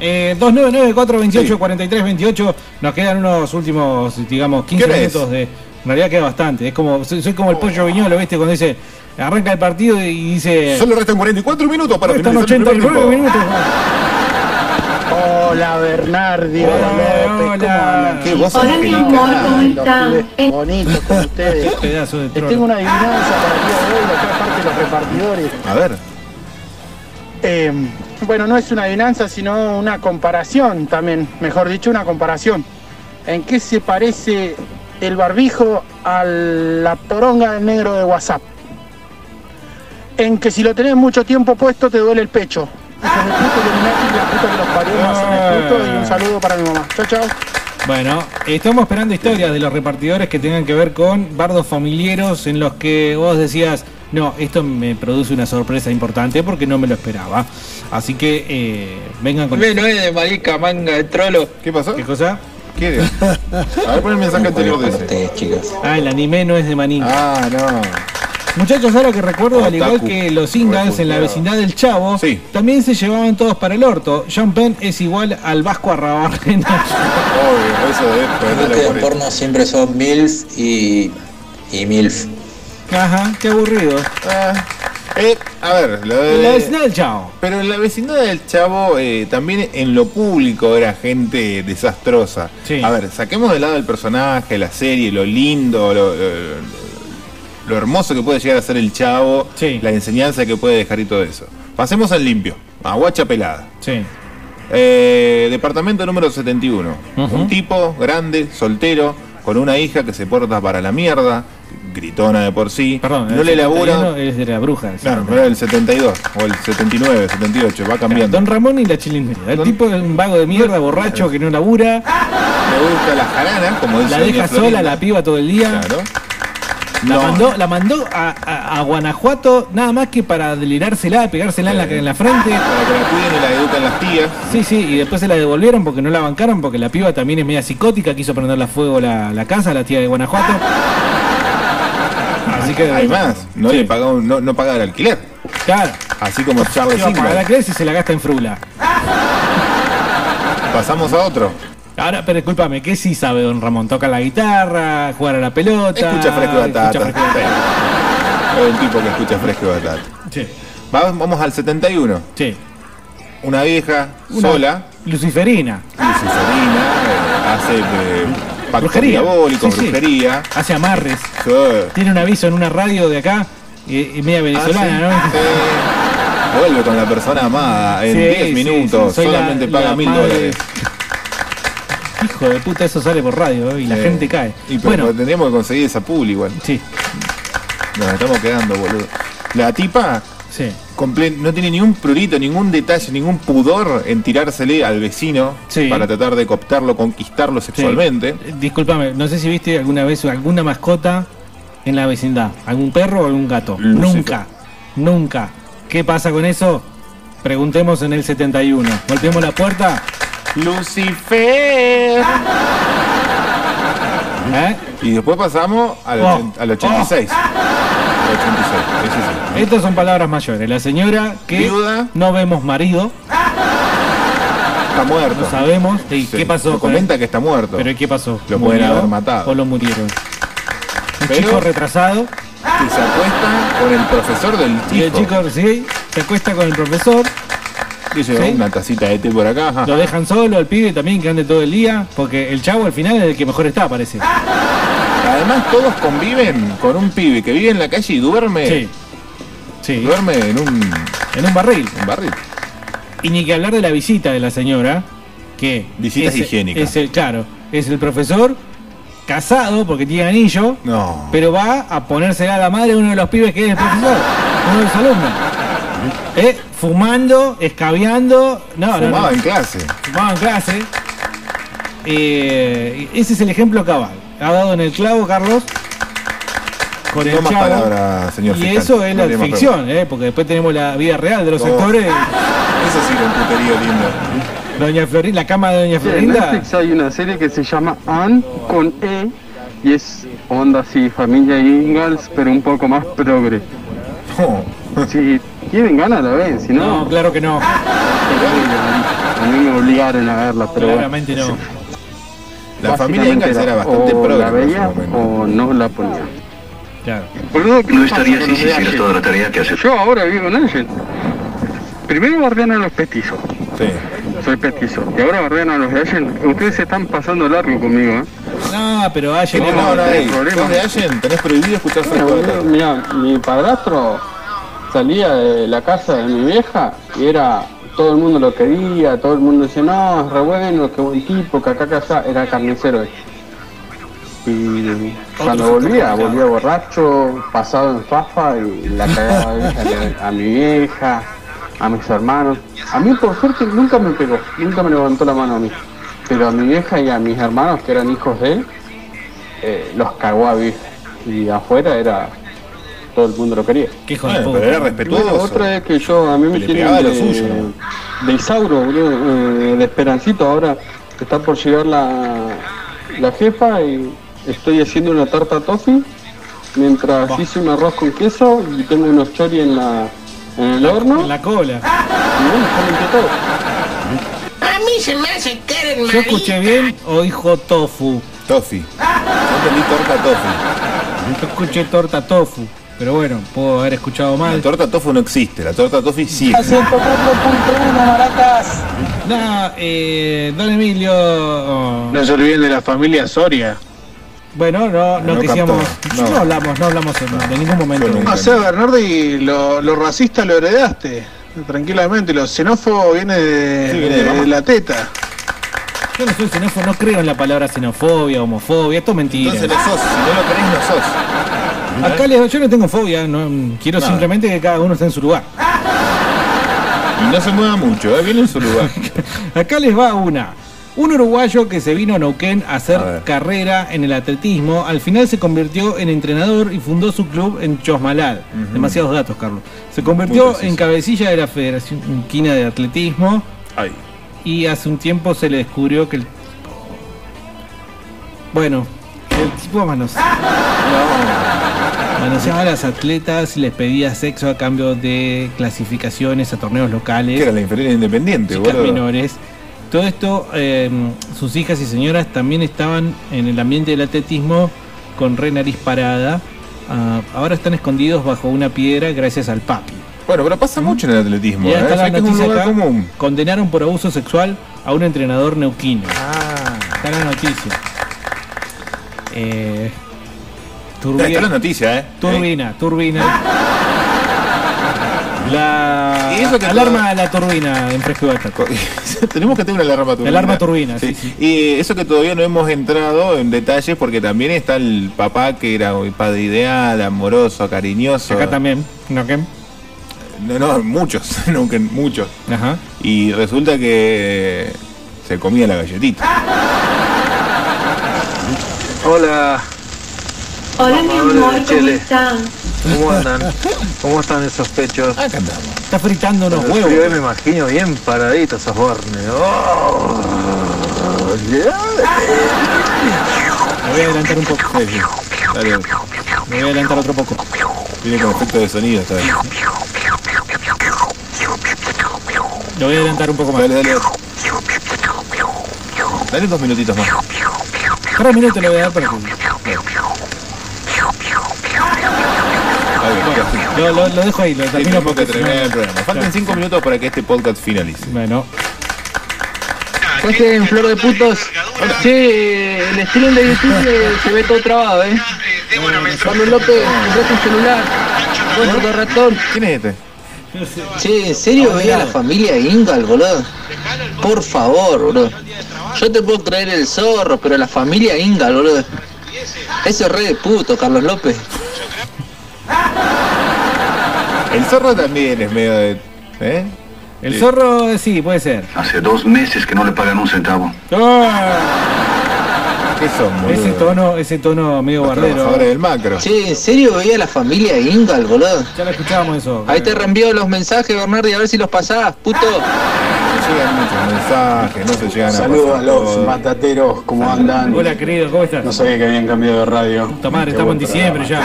Speaker 4: Eh, 299-428-4328. Nos quedan unos últimos, digamos, 15
Speaker 6: ¿Qué hora es?
Speaker 4: minutos de. En realidad queda bastante. Es como, soy, soy como el pollo viñolo, ¿viste? Cuando dice, arranca el partido y dice.
Speaker 6: Solo restan 44 minutos para
Speaker 4: Restan
Speaker 6: finalizar el primer
Speaker 4: 89
Speaker 6: tiempo.
Speaker 4: minutos.
Speaker 10: Hola Bernardi,
Speaker 4: Hola,
Speaker 10: López, ¿cómo
Speaker 4: hola.
Speaker 6: Qué voz
Speaker 10: Hola, mi amor, ¿cómo están? Bonitos con ustedes.
Speaker 4: Pedazo de
Speaker 10: Les tengo una adivinanza para el día de hoy, acá aparte los repartidores.
Speaker 6: A ver.
Speaker 10: Eh, bueno, no es una adivinanza, sino una comparación también, mejor dicho, una comparación. ¿En qué se parece el barbijo a la poronga del negro de WhatsApp? En que si lo tenés mucho tiempo puesto te duele el pecho. Y un saludo para mi mamá. Chao, chao.
Speaker 4: Bueno, estamos esperando historias de los repartidores que tengan que ver con bardos familiares en los que vos decías, no, esto me produce una sorpresa importante porque no me lo esperaba. Así que eh, vengan con...
Speaker 7: no es de marica, manga de trolo.
Speaker 6: ¿Qué pasó?
Speaker 4: ¿Qué cosa?
Speaker 6: ¿Qué? A ver, pon el mensaje anterior de ese.
Speaker 7: chicas.
Speaker 4: Ah, el anime no es de Manín.
Speaker 6: Ah, no.
Speaker 4: Muchachos, ahora que recuerdo, al igual que los Ingals en la vecindad del Chavo, también se llevaban todos para el orto. John Penn es igual al Vasco Arrabarrena.
Speaker 6: Obvio, eso de
Speaker 7: Creo que en porno siempre son MILF y, y MILF.
Speaker 4: Ajá, qué aburrido.
Speaker 6: Ah, eh, a ver, lo de...
Speaker 4: La vecindad del Chavo.
Speaker 6: Pero en la vecindad del Chavo eh, también en lo público era gente desastrosa.
Speaker 4: Sí.
Speaker 6: A ver, saquemos de lado el personaje, la serie, lo lindo, lo, lo- lo hermoso que puede llegar a ser el Chavo, la enseñanza que puede dejar y todo eso. Pasemos al limpio, a Guacha Pelada.
Speaker 4: Sí.
Speaker 6: Eh, departamento número 71.
Speaker 4: Ujú.
Speaker 6: Un tipo grande, soltero, con una hija que se porta para la mierda, gritona de por sí.
Speaker 4: Perdón,
Speaker 6: no
Speaker 4: el
Speaker 6: le labura.
Speaker 4: 71 Es de la bruja.
Speaker 6: Claro, pero el 72 o el 79, 78, va cambiando.
Speaker 4: Don Ramón y la chilindrina. El tipo es un vago de mierda, borracho, que no labura.
Speaker 6: Le gusta la jarana, como dice
Speaker 4: La deja sola la piba todo el día.
Speaker 6: Claro.
Speaker 4: La
Speaker 6: No.
Speaker 4: mandó, la mandó a, a- a Guanajuato nada más que para delirársela, pegársela en la, en la frente.
Speaker 6: Para que la cuiden y la eduquen las tías.
Speaker 4: Sí, sí, y después se la devolvieron porque no la bancaron, porque la piba también es media psicótica, quiso prenderle a fuego la, la casa, la tía de Guanajuato. Así que.
Speaker 6: Hay más, no le pagó, no, no paga el alquiler.
Speaker 4: Claro.
Speaker 6: Así como Charles
Speaker 4: ¿Qué va a pagar
Speaker 6: Ingalls.
Speaker 4: alquiler si se la gasta en frula?
Speaker 6: Pasamos a otro.
Speaker 4: Ahora, pero discúlpame, ¿qué sí sabe don Ramón? Toca la guitarra, jugar a la pelota.
Speaker 6: Escucha fresco y batata.
Speaker 4: escucha fresco y batata.
Speaker 6: Es un tipo que escucha fresco y batata.
Speaker 4: Sí.
Speaker 6: Va- Vamos al 71.
Speaker 4: Sí.
Speaker 6: Una vieja
Speaker 4: Una
Speaker 6: sola,
Speaker 4: Luciferina.
Speaker 6: luciferina, eh, hace eh, pactos
Speaker 4: Brujería. Sí, sí.
Speaker 6: brujería.
Speaker 4: Hace amarres.
Speaker 6: Sí.
Speaker 4: Tiene un aviso en una radio de acá, y, y media venezolana,
Speaker 6: Ah, sí. Vuelve con la persona amada en
Speaker 4: Sí,
Speaker 6: 10
Speaker 4: sí,
Speaker 6: minutos.
Speaker 4: la-
Speaker 6: solamente paga
Speaker 4: la
Speaker 6: mil
Speaker 4: madre-
Speaker 6: dólares.
Speaker 4: ¿no? Hijo de puta, eso sale por radio ¿eh? y la gente cae.
Speaker 6: Y pero
Speaker 4: bueno,
Speaker 6: tendríamos que conseguir esa pool igual.
Speaker 4: Sí.
Speaker 6: Nos estamos quedando, boludo. La tipa
Speaker 4: sí.
Speaker 6: no tiene ningún prurito, ningún detalle, ningún pudor en tirársele al vecino
Speaker 4: Sí.
Speaker 6: para tratar de cooptarlo, conquistarlo sexualmente.
Speaker 4: Eh, Disculpame, no sé si viste alguna vez alguna mascota en la vecindad. ¿Algún perro o algún gato?
Speaker 6: Lucifer.
Speaker 4: Nunca. Nunca. ¿Qué pasa con eso? Preguntemos en el 71. Golpeemos la puerta.
Speaker 6: Lucifer.
Speaker 4: ¿Eh?
Speaker 6: Y después pasamos al,
Speaker 4: Oh.
Speaker 6: ochen- al 86. Al 86, ese sí.
Speaker 4: Estas son palabras mayores. La señora que
Speaker 6: Viuda.
Speaker 4: no vemos marido,
Speaker 6: Está muerto.
Speaker 4: no sabemos. ¿Y
Speaker 6: Sí,
Speaker 4: qué pasó
Speaker 6: lo comenta que está muerto.
Speaker 4: ¿Pero ¿y qué pasó?
Speaker 6: Lo pueden
Speaker 4: ¿Murió
Speaker 6: haber matado.
Speaker 4: ¿O lo murieron? Un
Speaker 6: Pero-
Speaker 4: chico retrasado.
Speaker 6: Que se acuesta con el profesor del
Speaker 4: Y el
Speaker 6: chico.
Speaker 4: chico, sí, se acuesta con el profesor.
Speaker 6: Dice,
Speaker 4: Sí.
Speaker 6: una tacita de té por acá. ajá.
Speaker 4: Lo dejan solo, al pibe también que ande todo el día. Porque el chavo al final es el que mejor está, parece.
Speaker 6: Además, todos conviven con un pibe que vive en la calle y duerme.
Speaker 4: Sí. Sí.
Speaker 6: Duerme en un,
Speaker 4: En un barril.
Speaker 6: un barril.
Speaker 4: Y ni que hablar de la visita de la señora, que
Speaker 6: Visitas
Speaker 4: es,
Speaker 6: higiénicas.
Speaker 4: es el, claro, es el profesor casado porque tiene anillo,
Speaker 6: No.
Speaker 4: pero va a ponérsela a la madre de uno de los pibes que es el profesor, uno de los alumnos. ¿Eh? Fumando, escabeando, no, no,
Speaker 6: Fumaba
Speaker 4: no.
Speaker 6: en clase.
Speaker 4: Fumaba en clase. Eh, ese es el ejemplo cabal. Ha dado en el clavo, Carlos. Con el
Speaker 6: No más
Speaker 4: chavo.
Speaker 6: palabras, señor
Speaker 4: y
Speaker 6: fiscal.
Speaker 4: eso es
Speaker 6: No
Speaker 4: la ficción, ¿eh? porque después tenemos la vida real de los
Speaker 6: Oh.
Speaker 4: actores.
Speaker 6: Eso sí, un puterío lindo.
Speaker 4: Doña Florinda, la cama de Doña
Speaker 10: Sí, en
Speaker 4: Florinda.
Speaker 10: Netflix hay una serie que se llama Anne con E y es onda así, familia Ingalls, pero un poco más progre. Si tienen ganas la ven, si no...
Speaker 4: No, claro que no.
Speaker 10: A mí me obligaron a verla, pero bueno.
Speaker 4: Claramente no.
Speaker 6: La familia Ingalls era bastante
Speaker 10: o
Speaker 6: progre
Speaker 10: la veía o no la ponía.
Speaker 4: Claro.
Speaker 10: Boludo, ¿qué
Speaker 11: No estaría así si hicieras
Speaker 10: Allen?
Speaker 11: toda la tarea que haces.
Speaker 10: Yo ahora vivo en Allen. Primero bardean a los petizos.
Speaker 6: Sí.
Speaker 10: Soy petizo. Y ahora bardean a los de Allen. Ustedes se están pasando largo conmigo, ¿eh?
Speaker 4: No, pero ayer
Speaker 6: No, no, no, de Allen, tenés prohibido escuchar
Speaker 10: Bueno, mira, mi padrastro salía de la casa de mi vieja y era todo el mundo lo quería, todo el mundo decía, no, es re bueno, qué buen tipo, que acá, que allá, era carnicero. él. Y cuando volvía, volvía borracho, pasado en fafa y la cagaba a, a mi vieja, a mis hermanos. A mí por suerte nunca me pegó, nunca me levantó la mano a mí. Pero a mi vieja y a mis hermanos, que eran hijos de él, eh, los cagó a vieja. Y afuera era todo el mundo lo quería.
Speaker 4: Qué hijo
Speaker 6: Bueno, pero era respetuoso.
Speaker 10: Bueno, otra es que yo, a mí me tienen de,
Speaker 6: lo suyo,
Speaker 10: de Isauro, boludo, eh, de Esperancito. Ahora está por llegar la, la jefa y estoy haciendo una tarta toffee mientras hice un arroz con queso y tengo unos chori en la en el horno.
Speaker 4: En la cola.
Speaker 10: Y bueno.
Speaker 7: A mí se me hace que eres
Speaker 4: ¿Yo escuché bien o dijo tofu?
Speaker 6: Tofi. Yo entendí torta tofi.
Speaker 4: Yo escuché torta tofu. Pero bueno, puedo haber escuchado
Speaker 6: La
Speaker 4: mal.
Speaker 6: torta tofu no existe, la torta tofi sí.
Speaker 18: maracas.
Speaker 4: No, eh, don Emilio. oh,
Speaker 12: No se olviden de la familia Soria.
Speaker 4: Bueno, no, no,
Speaker 6: No captó,
Speaker 4: No.
Speaker 6: no.
Speaker 4: hablamos, no hablamos en, en ningún momento.
Speaker 12: No sé, Bernardi, lo, lo racista lo heredaste. Tranquilamente, lo xenófobo viene de,
Speaker 6: Sí, viene de
Speaker 12: la teta.
Speaker 4: Yo no soy xenófobo, no creo en la palabra xenofobia, homofobia, esto es mentira.
Speaker 6: Entonces no sos, si no lo crees no sos.
Speaker 4: Acá les- yo no tengo fobia, no, quiero simplemente que cada uno esté en su lugar.
Speaker 6: Y no se mueva mucho, ¿eh? viene en su lugar.
Speaker 4: Acá les va una. Un uruguayo que se vino a Neuquén a hacer
Speaker 6: A
Speaker 4: carrera en el atletismo, al final se convirtió en entrenador y fundó su club en Chosmalal. Demasiados datos, Carlos. Se convirtió en cabecilla de la Federación Quina de Atletismo
Speaker 6: Ay.
Speaker 4: y hace un tiempo se le descubrió que el... Bueno, el tipo manoseaba, manoseaba a las atletas y les pedía sexo a cambio de clasificaciones a torneos locales
Speaker 6: Que era la inferior independiente,
Speaker 4: chicas
Speaker 6: boludo.
Speaker 4: menores. Todo esto, eh, sus hijas y señoras también estaban en el ambiente del atletismo con re nariz parada. Ah, ahora están escondidos bajo una piedra gracias al papi.
Speaker 6: Bueno, pero pasa mucho en el atletismo, ¿eh? Es que es un lugar
Speaker 4: acá,
Speaker 6: común.
Speaker 4: condenaron por abuso sexual a un entrenador neuquino.
Speaker 6: Ah.
Speaker 4: Está la noticia. Eh,
Speaker 6: Está está la noticia, ¿eh?
Speaker 4: Turbina, turbina. La
Speaker 6: Y eso que
Speaker 4: alarma a la turbina en fresco.
Speaker 6: Tenemos que tener una alarma turbina.
Speaker 4: Alarma turbina, sí, sí.
Speaker 6: Y eso que todavía no hemos entrado en detalles porque también está el papá que era un padre ideal, amoroso, cariñoso.
Speaker 4: Acá también, ¿no qué?
Speaker 6: No, no, muchos, nunca, muchos.
Speaker 4: Ajá.
Speaker 6: Y resulta que se comía la galletita.
Speaker 10: Hola,
Speaker 5: Hola, mi amor, ¿cómo
Speaker 10: Chile.
Speaker 5: están?
Speaker 10: ¿cómo andan? ¿Cómo están esos pechos?
Speaker 6: Acá andamos.
Speaker 4: Está fritando unos
Speaker 10: Yo
Speaker 4: huevos.
Speaker 10: me imagino bien paraditos esos bornes. Oh, yeah.
Speaker 4: Me voy a adelantar un poco.
Speaker 6: Dale,
Speaker 4: Me voy a adelantar otro poco.
Speaker 6: viene con efecto de sonido esta vez.
Speaker 4: Lo voy a adelantar un poco más.
Speaker 6: Dale, dale. Dale dos minutitos más.
Speaker 4: Tres minutos le voy a dar para que. Lo, lo- lo dejo ahí, lo termino porque.
Speaker 6: terminar el programa. Faltan cinco minutos para que este podcast finalice.
Speaker 4: Bueno,
Speaker 18: Pues en Flor de Putos, sí, el streaming de YouTube eh, se ve todo trabado, ¿eh? Pablo López, compraste un celular, de ratón.
Speaker 6: ¿Quién es este?
Speaker 19: Che, ¿en serio veía a la familia Ingal, boludo? Por favor, boludo. Yo te puedo creer el zorro, pero la familia Ingal, boludo. Eso es re de puto, Carlos López.
Speaker 6: El zorro también es medio de. ¿Eh?
Speaker 4: El zorro, sí, puede ser.
Speaker 11: Hace dos meses que no le pagan un centavo.
Speaker 6: ¿Qué son, boludo?
Speaker 4: Ese tono, ese tono medio
Speaker 6: Los
Speaker 4: bardero.
Speaker 6: del macro.
Speaker 19: Che, ¿en serio veía la familia Ingal, boludo?
Speaker 4: Ya lo escuchábamos eso.
Speaker 19: Ahí te reenvío los mensajes, Bernardi, a ver si los pasás, puto.
Speaker 6: Se llegan muchos mensajes, no se llegan a
Speaker 10: Saludos a los
Speaker 6: todos.
Speaker 10: matateros, ¿cómo andan?
Speaker 4: Hola, querido, ¿cómo estás?
Speaker 10: No sabía que habían cambiado de radio.
Speaker 4: Puta madre, estamos en diciembre ya.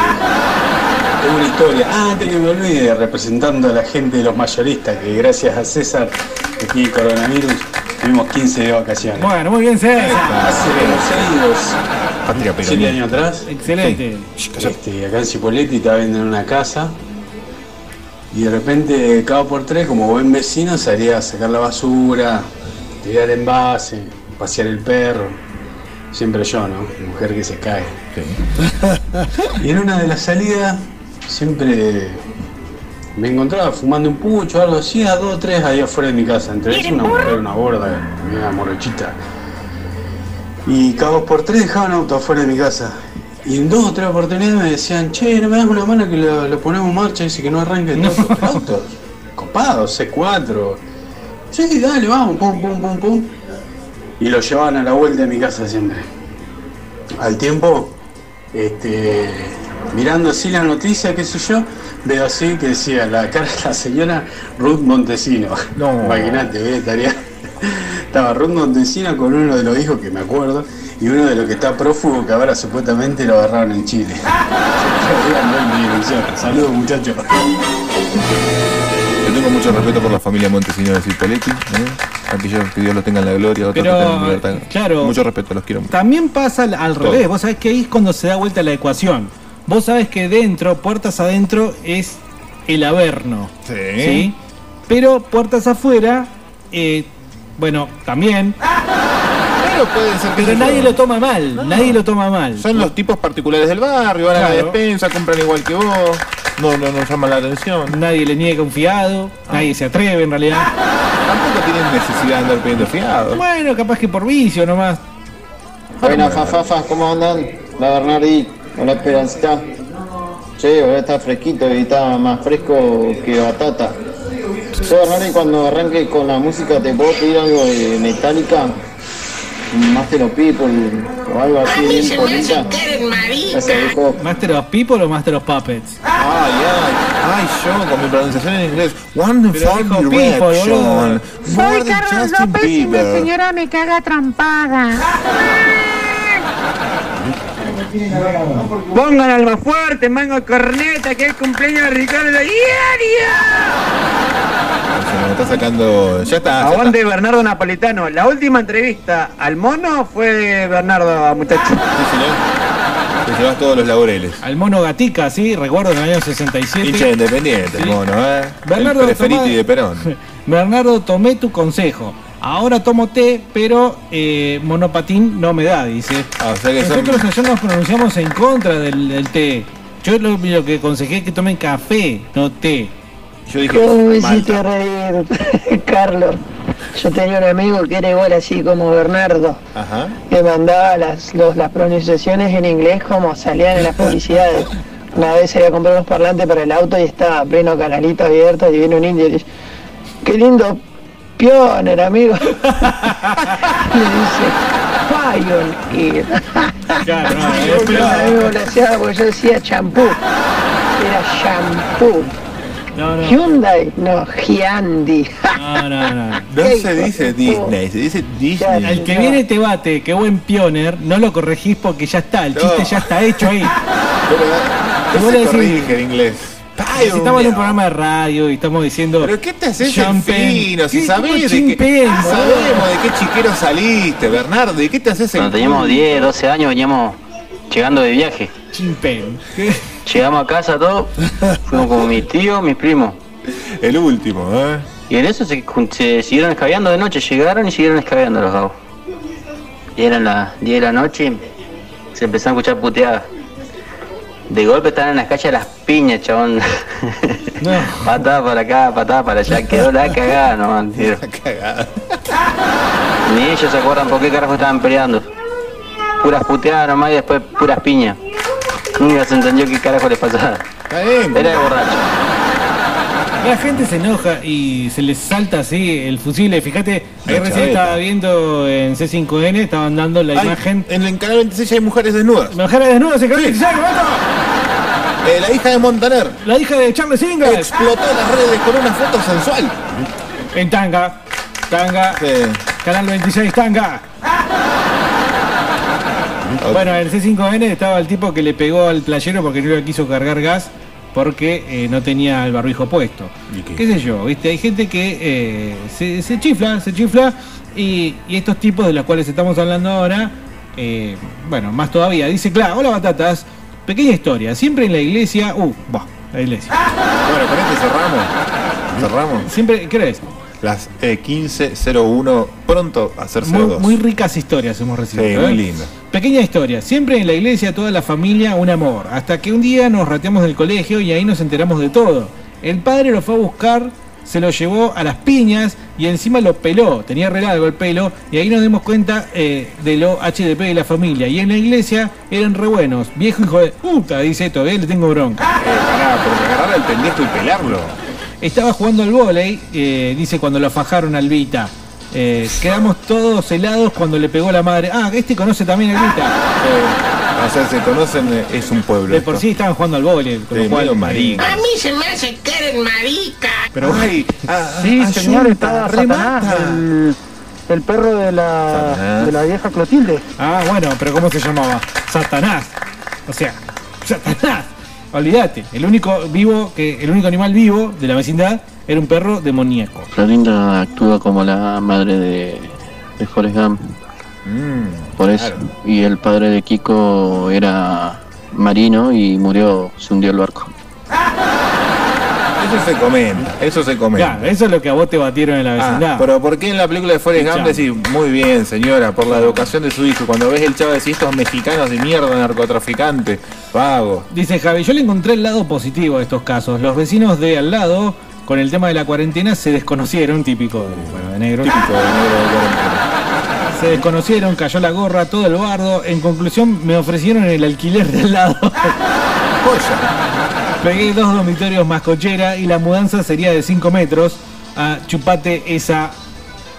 Speaker 10: Tengo una historia. Ah, antes que me olvide, representando a la gente de los mayoristas, que gracias a César, aquí coronavirus, tuvimos 15 de vacaciones.
Speaker 4: Bueno, muy bien, César.
Speaker 10: Hace como seis,
Speaker 6: Patria
Speaker 10: siete
Speaker 6: peronista.
Speaker 10: años atrás,
Speaker 4: Excelente.
Speaker 10: este, acá en Cipoletti estaba vendiendo una casa y de repente cada por tres, como buen vecino, salía a sacar la basura, tirar envase, pasear el perro. Siempre yo, ¿no? Mujer que se cae. Y en una de las salidas siempre me encontraba fumando un pucho o algo así, a dos o tres ahí afuera de mi casa. Entre ellos una mujer, una gorda, una morochita. Y cada dos por tres dejaban auto afuera de mi casa. Y en dos o tres oportunidades me decían, che, no me das una mano que lo, lo ponemos en marcha, dice que no arranque el auto. Copados, C4. Sí, dale, vamos, pum, pum, pum, pum. Y lo llevaban a la vuelta de mi casa siempre. Al tiempo, este, mirando así la noticia, qué sé yo, veo así que decía la cara de la señora Ruth Montesino.
Speaker 6: No.
Speaker 10: Imagínate, ¿eh? estaría. Estaba Ruth Montesino con uno de los hijos que me acuerdo y uno de los que está prófugo que ahora supuestamente lo agarraron en Chile. Saludos muchachos.
Speaker 6: Yo tengo mucho respeto por la familia Montesino de Cipoletti. ¿eh? Aquellos que Dios los tenga en la gloria, otros
Speaker 4: Pero,
Speaker 6: que tengan en libertad.
Speaker 4: claro.
Speaker 6: Mucho respeto, los quiero mucho.
Speaker 4: También pasa al, al
Speaker 6: Todo.
Speaker 4: revés. Vos sabés que ahí es cuando se da vuelta la ecuación. Vos sabés que dentro, puertas adentro, es el averno.
Speaker 6: Sí.
Speaker 4: Pero puertas afuera, eh, bueno, también.
Speaker 6: Pero puede ser que
Speaker 4: Pero nadie lo toma mal. Nadie lo toma mal.
Speaker 6: Son los tipos particulares del barrio, van a la despensa, compran igual que vos. No, no nos llama la atención.
Speaker 4: Nadie le niega un fiado. Nadie se atreve en realidad.
Speaker 6: Tampoco tienen necesidad de andar pidiendo fiado.
Speaker 4: Bueno, capaz que por vicio nomás.
Speaker 20: Buenas fafafas, ¿cómo andan? La Bernardi, hola Esperancita. Che, hoy está fresquito y está más fresco que batata. Che, Bernardi, cuando arranque con la música, ¿te puedo pedir algo de Metallica? Master of People o algo así bien polita.
Speaker 4: ¿Master of People o Master of Puppets?
Speaker 6: Ay, ay, ay, yo con mi pronunciación en inglés. Wonderful direction.
Speaker 21: Soy
Speaker 6: than
Speaker 21: Carlos
Speaker 6: Justin
Speaker 21: López y mi
Speaker 6: Bieber.
Speaker 21: señora me caga trampada.
Speaker 22: Pongan alma fuerte, mango corneta, que es cumpleaños de Ricardo Diario.
Speaker 6: Se me está sacando. Ya está.
Speaker 22: Aguante Bernardo Napolitano. La última entrevista al mono fue de Bernardo, muchacho.
Speaker 6: está. Sí, señor. Te llevas todos los laureles.
Speaker 4: Al mono Gatica, sí, recuerdo en el año 67.
Speaker 6: Hincha independiente, el
Speaker 4: Sí.
Speaker 6: mono, ¿eh?
Speaker 4: Bernardo,
Speaker 6: el
Speaker 4: tomá-
Speaker 6: de Perón.
Speaker 4: Bernardo, tomé tu consejo. Ahora tomo té, pero eh, monopatín no me da, dice.
Speaker 6: Ah, o sea que son-
Speaker 4: Nosotros ayer nos pronunciamos en contra del, del té. Yo lo, lo que aconsejé es que tomen café, no té.
Speaker 6: Yo
Speaker 23: ¿Cómo me hiciste reír, Carlos? Yo tenía un amigo que era igual así como Bernardo,
Speaker 6: Ajá.
Speaker 23: que mandaba las, los- las pronunciaciones en inglés como salían en las publicidades. Una vez se había comprado unos parlantes para el auto y estaba pleno canalito abierto y viene un indio y dice, qué lindo pioner, amigo. le dice, Pioneer.
Speaker 4: Claro, no,
Speaker 23: Pero volaseaba porque yo decía champú. Era shampoo.
Speaker 4: No, no.
Speaker 23: Hyundai, no, Hyundai.
Speaker 4: No, no, no.
Speaker 6: No se dice Disney, se dice Disney.
Speaker 4: El que viene te bate, qué buen pioner, no lo corregís porque ya está, el
Speaker 6: No.
Speaker 4: chiste ya está hecho ahí.
Speaker 6: No
Speaker 4: vos le
Speaker 6: se
Speaker 4: decís-
Speaker 6: corrige en inglés.
Speaker 4: Si estamos en un programa de radio y estamos diciendo.
Speaker 6: ¿Pero qué te haces el
Speaker 4: champagne.
Speaker 6: fino? Si
Speaker 4: ¿Qué
Speaker 6: sabés de qué,
Speaker 4: boludo?
Speaker 6: sabemos de qué chiquero saliste, Bernardo. ¿De qué te haces el
Speaker 24: Cuando teníamos 10, 12 años veníamos llegando de viaje.
Speaker 4: Chimpén.
Speaker 24: Llegamos a casa todos, fuimos como mis tíos, mis primos.
Speaker 6: El último, ¿eh?
Speaker 24: Y en eso se siguieron escabeando de noche, llegaron y siguieron escabeando los gabos. Y eran las 10 de la noche, se empezaron a escuchar puteadas. De golpe estaban en las calles las piñas, chabón. Patada para acá, patada para allá. Quedó la cagada nomás, tío. Ni ellos se acuerdan por qué carajo estaban peleando. Puras puteadas nomás y después puras piñas. Nunca se entendió qué carajo les pasaba. Era de borracho.
Speaker 4: La gente se enoja y se les salta así el fusible. Fíjate, ahí recién estaba viendo en C5N, estaban dando la
Speaker 6: Ay,
Speaker 4: imagen.
Speaker 6: En el canal 26 hay mujeres desnudas.
Speaker 4: Mujeres desnudas en canal 26, ¿cuánto?
Speaker 6: Eh, la hija de Montaner.
Speaker 4: La hija de Charles Ingalls.
Speaker 6: Explotó las redes con una foto sensual.
Speaker 4: En tanga. Tanga. Canal 26 tanga. Bueno, en el C5N estaba el tipo que le pegó al playero porque no le quiso cargar gas porque eh, no tenía el barbijo puesto. qué? sé yo? ¿Viste? Hay gente que eh, se, se chifla, se chifla y, y estos tipos de los cuales estamos hablando ahora, eh, bueno, más todavía. Dice, claro, hola batatas, pequeña historia, siempre en la iglesia, uh, va, la iglesia.
Speaker 6: Bueno, con este cerramos. Cerramos.
Speaker 4: Siempre, ¿qué es?
Speaker 6: Las eh, 15.01, pronto a hacerse
Speaker 4: Muy,
Speaker 6: dos.
Speaker 4: muy ricas historias hemos recibido.
Speaker 6: Sí,
Speaker 4: ¿eh?
Speaker 6: muy linda.
Speaker 4: Pequeña historia. Siempre en la iglesia, toda la familia, un amor. Hasta que un día nos rateamos del colegio y ahí nos enteramos de todo. El padre lo fue a buscar, se lo llevó a las piñas y encima lo peló. Tenía re largo el pelo y ahí nos dimos cuenta eh, de lo HDP de la familia. Y en la iglesia eran re buenos. Viejo hijo de puta, dice todavía le tengo bronca.
Speaker 6: Pará, pero agarrar al pendejo y pelarlo.
Speaker 4: Estaba jugando al vóley, eh, dice cuando lo fajaron al Vita. Eh, quedamos todos helados cuando le pegó la madre. Ah, este conoce también al Vita.
Speaker 6: O sea, se conocen, eh, es un pueblo.
Speaker 4: De por sí estaban jugando al vóley. con lo
Speaker 6: Sí,
Speaker 4: cual,
Speaker 6: marica.
Speaker 7: A mí se me hace que eres marica.
Speaker 4: Pero
Speaker 6: Ay, ah,
Speaker 10: Sí,
Speaker 6: ah,
Speaker 10: señor,
Speaker 6: ayunta,
Speaker 10: estaba
Speaker 6: remata.
Speaker 10: Satanás, el, el perro de la,
Speaker 4: Satanás.
Speaker 10: de la vieja Clotilde.
Speaker 4: Ah, bueno, pero ¿cómo se llamaba? Satanás. O sea, Satanás. Olvídate, el único vivo, que el único animal vivo de la vecindad era un perro demoníaco.
Speaker 24: Florinda actúa como la madre de, de Forrest Gump. Por eso.
Speaker 6: claro.
Speaker 24: Y el padre de Kiko era marino y murió, se hundió el barco.
Speaker 6: Eso se comenta, eso se comenta.
Speaker 4: Claro, eso es lo que a vos te batieron en la
Speaker 6: Ah,
Speaker 4: vecindad.
Speaker 6: pero ¿por qué en la película de Forrest Gump decís, muy bien señora, por la educación de su hijo? Cuando ves el chavo decís, estos mexicanos de mierda, narcotraficantes, vago.
Speaker 4: Dice Javi, yo le encontré el lado positivo de estos casos. Los vecinos de al lado, con el tema de la cuarentena, se desconocieron, típico de, bueno, de negro.
Speaker 6: Típico de negro de cuarentena.
Speaker 4: Se desconocieron, cayó la gorra, todo el bardo. En conclusión, me ofrecieron el alquiler de al lado. Pegué dos dormitorios más cochera y la mudanza sería de 5 metros. A chupate esa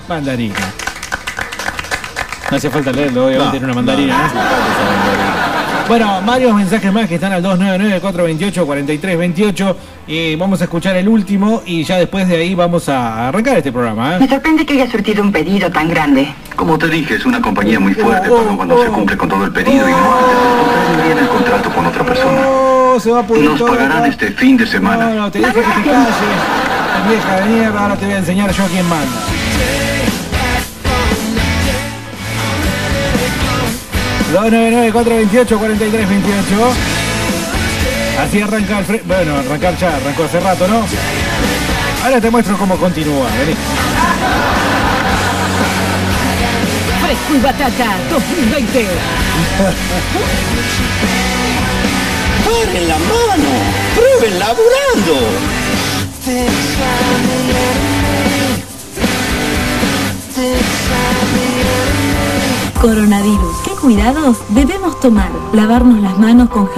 Speaker 4: mandarina. No hace falta leerlo, obviamente,
Speaker 6: No,
Speaker 4: era una mandarina.
Speaker 6: no,
Speaker 4: ¿no? Bueno, varios mensajes más que están al 299-428-4328. Eh, vamos a escuchar el último y ya después de ahí vamos a arrancar este programa. ¿eh?
Speaker 5: Me sorprende que haya surtido un pedido tan grande.
Speaker 11: Como te dije, es una compañía muy fuerte, oh, cuando se oh. cumple con todo el pedido y no bien el contrato con otra persona.
Speaker 4: Oh, se va a poder
Speaker 11: Nos pagarán este fin de semana.
Speaker 4: No, no, te dije que te calles, vieja de mierda, ahora te voy a enseñar yo a quién manda. dos 428 4328 Así arranca el Bueno, arrancar ya, arrancó hace rato, ¿no? Ahora te muestro cómo continúa. Vení.
Speaker 1: Fresco y Batata 2020.
Speaker 2: ¡Paren la mano! ¡Prueben laburando!
Speaker 1: Coronavirus. ¿Qué cuidados debemos tomar? Lavarnos las manos con jabón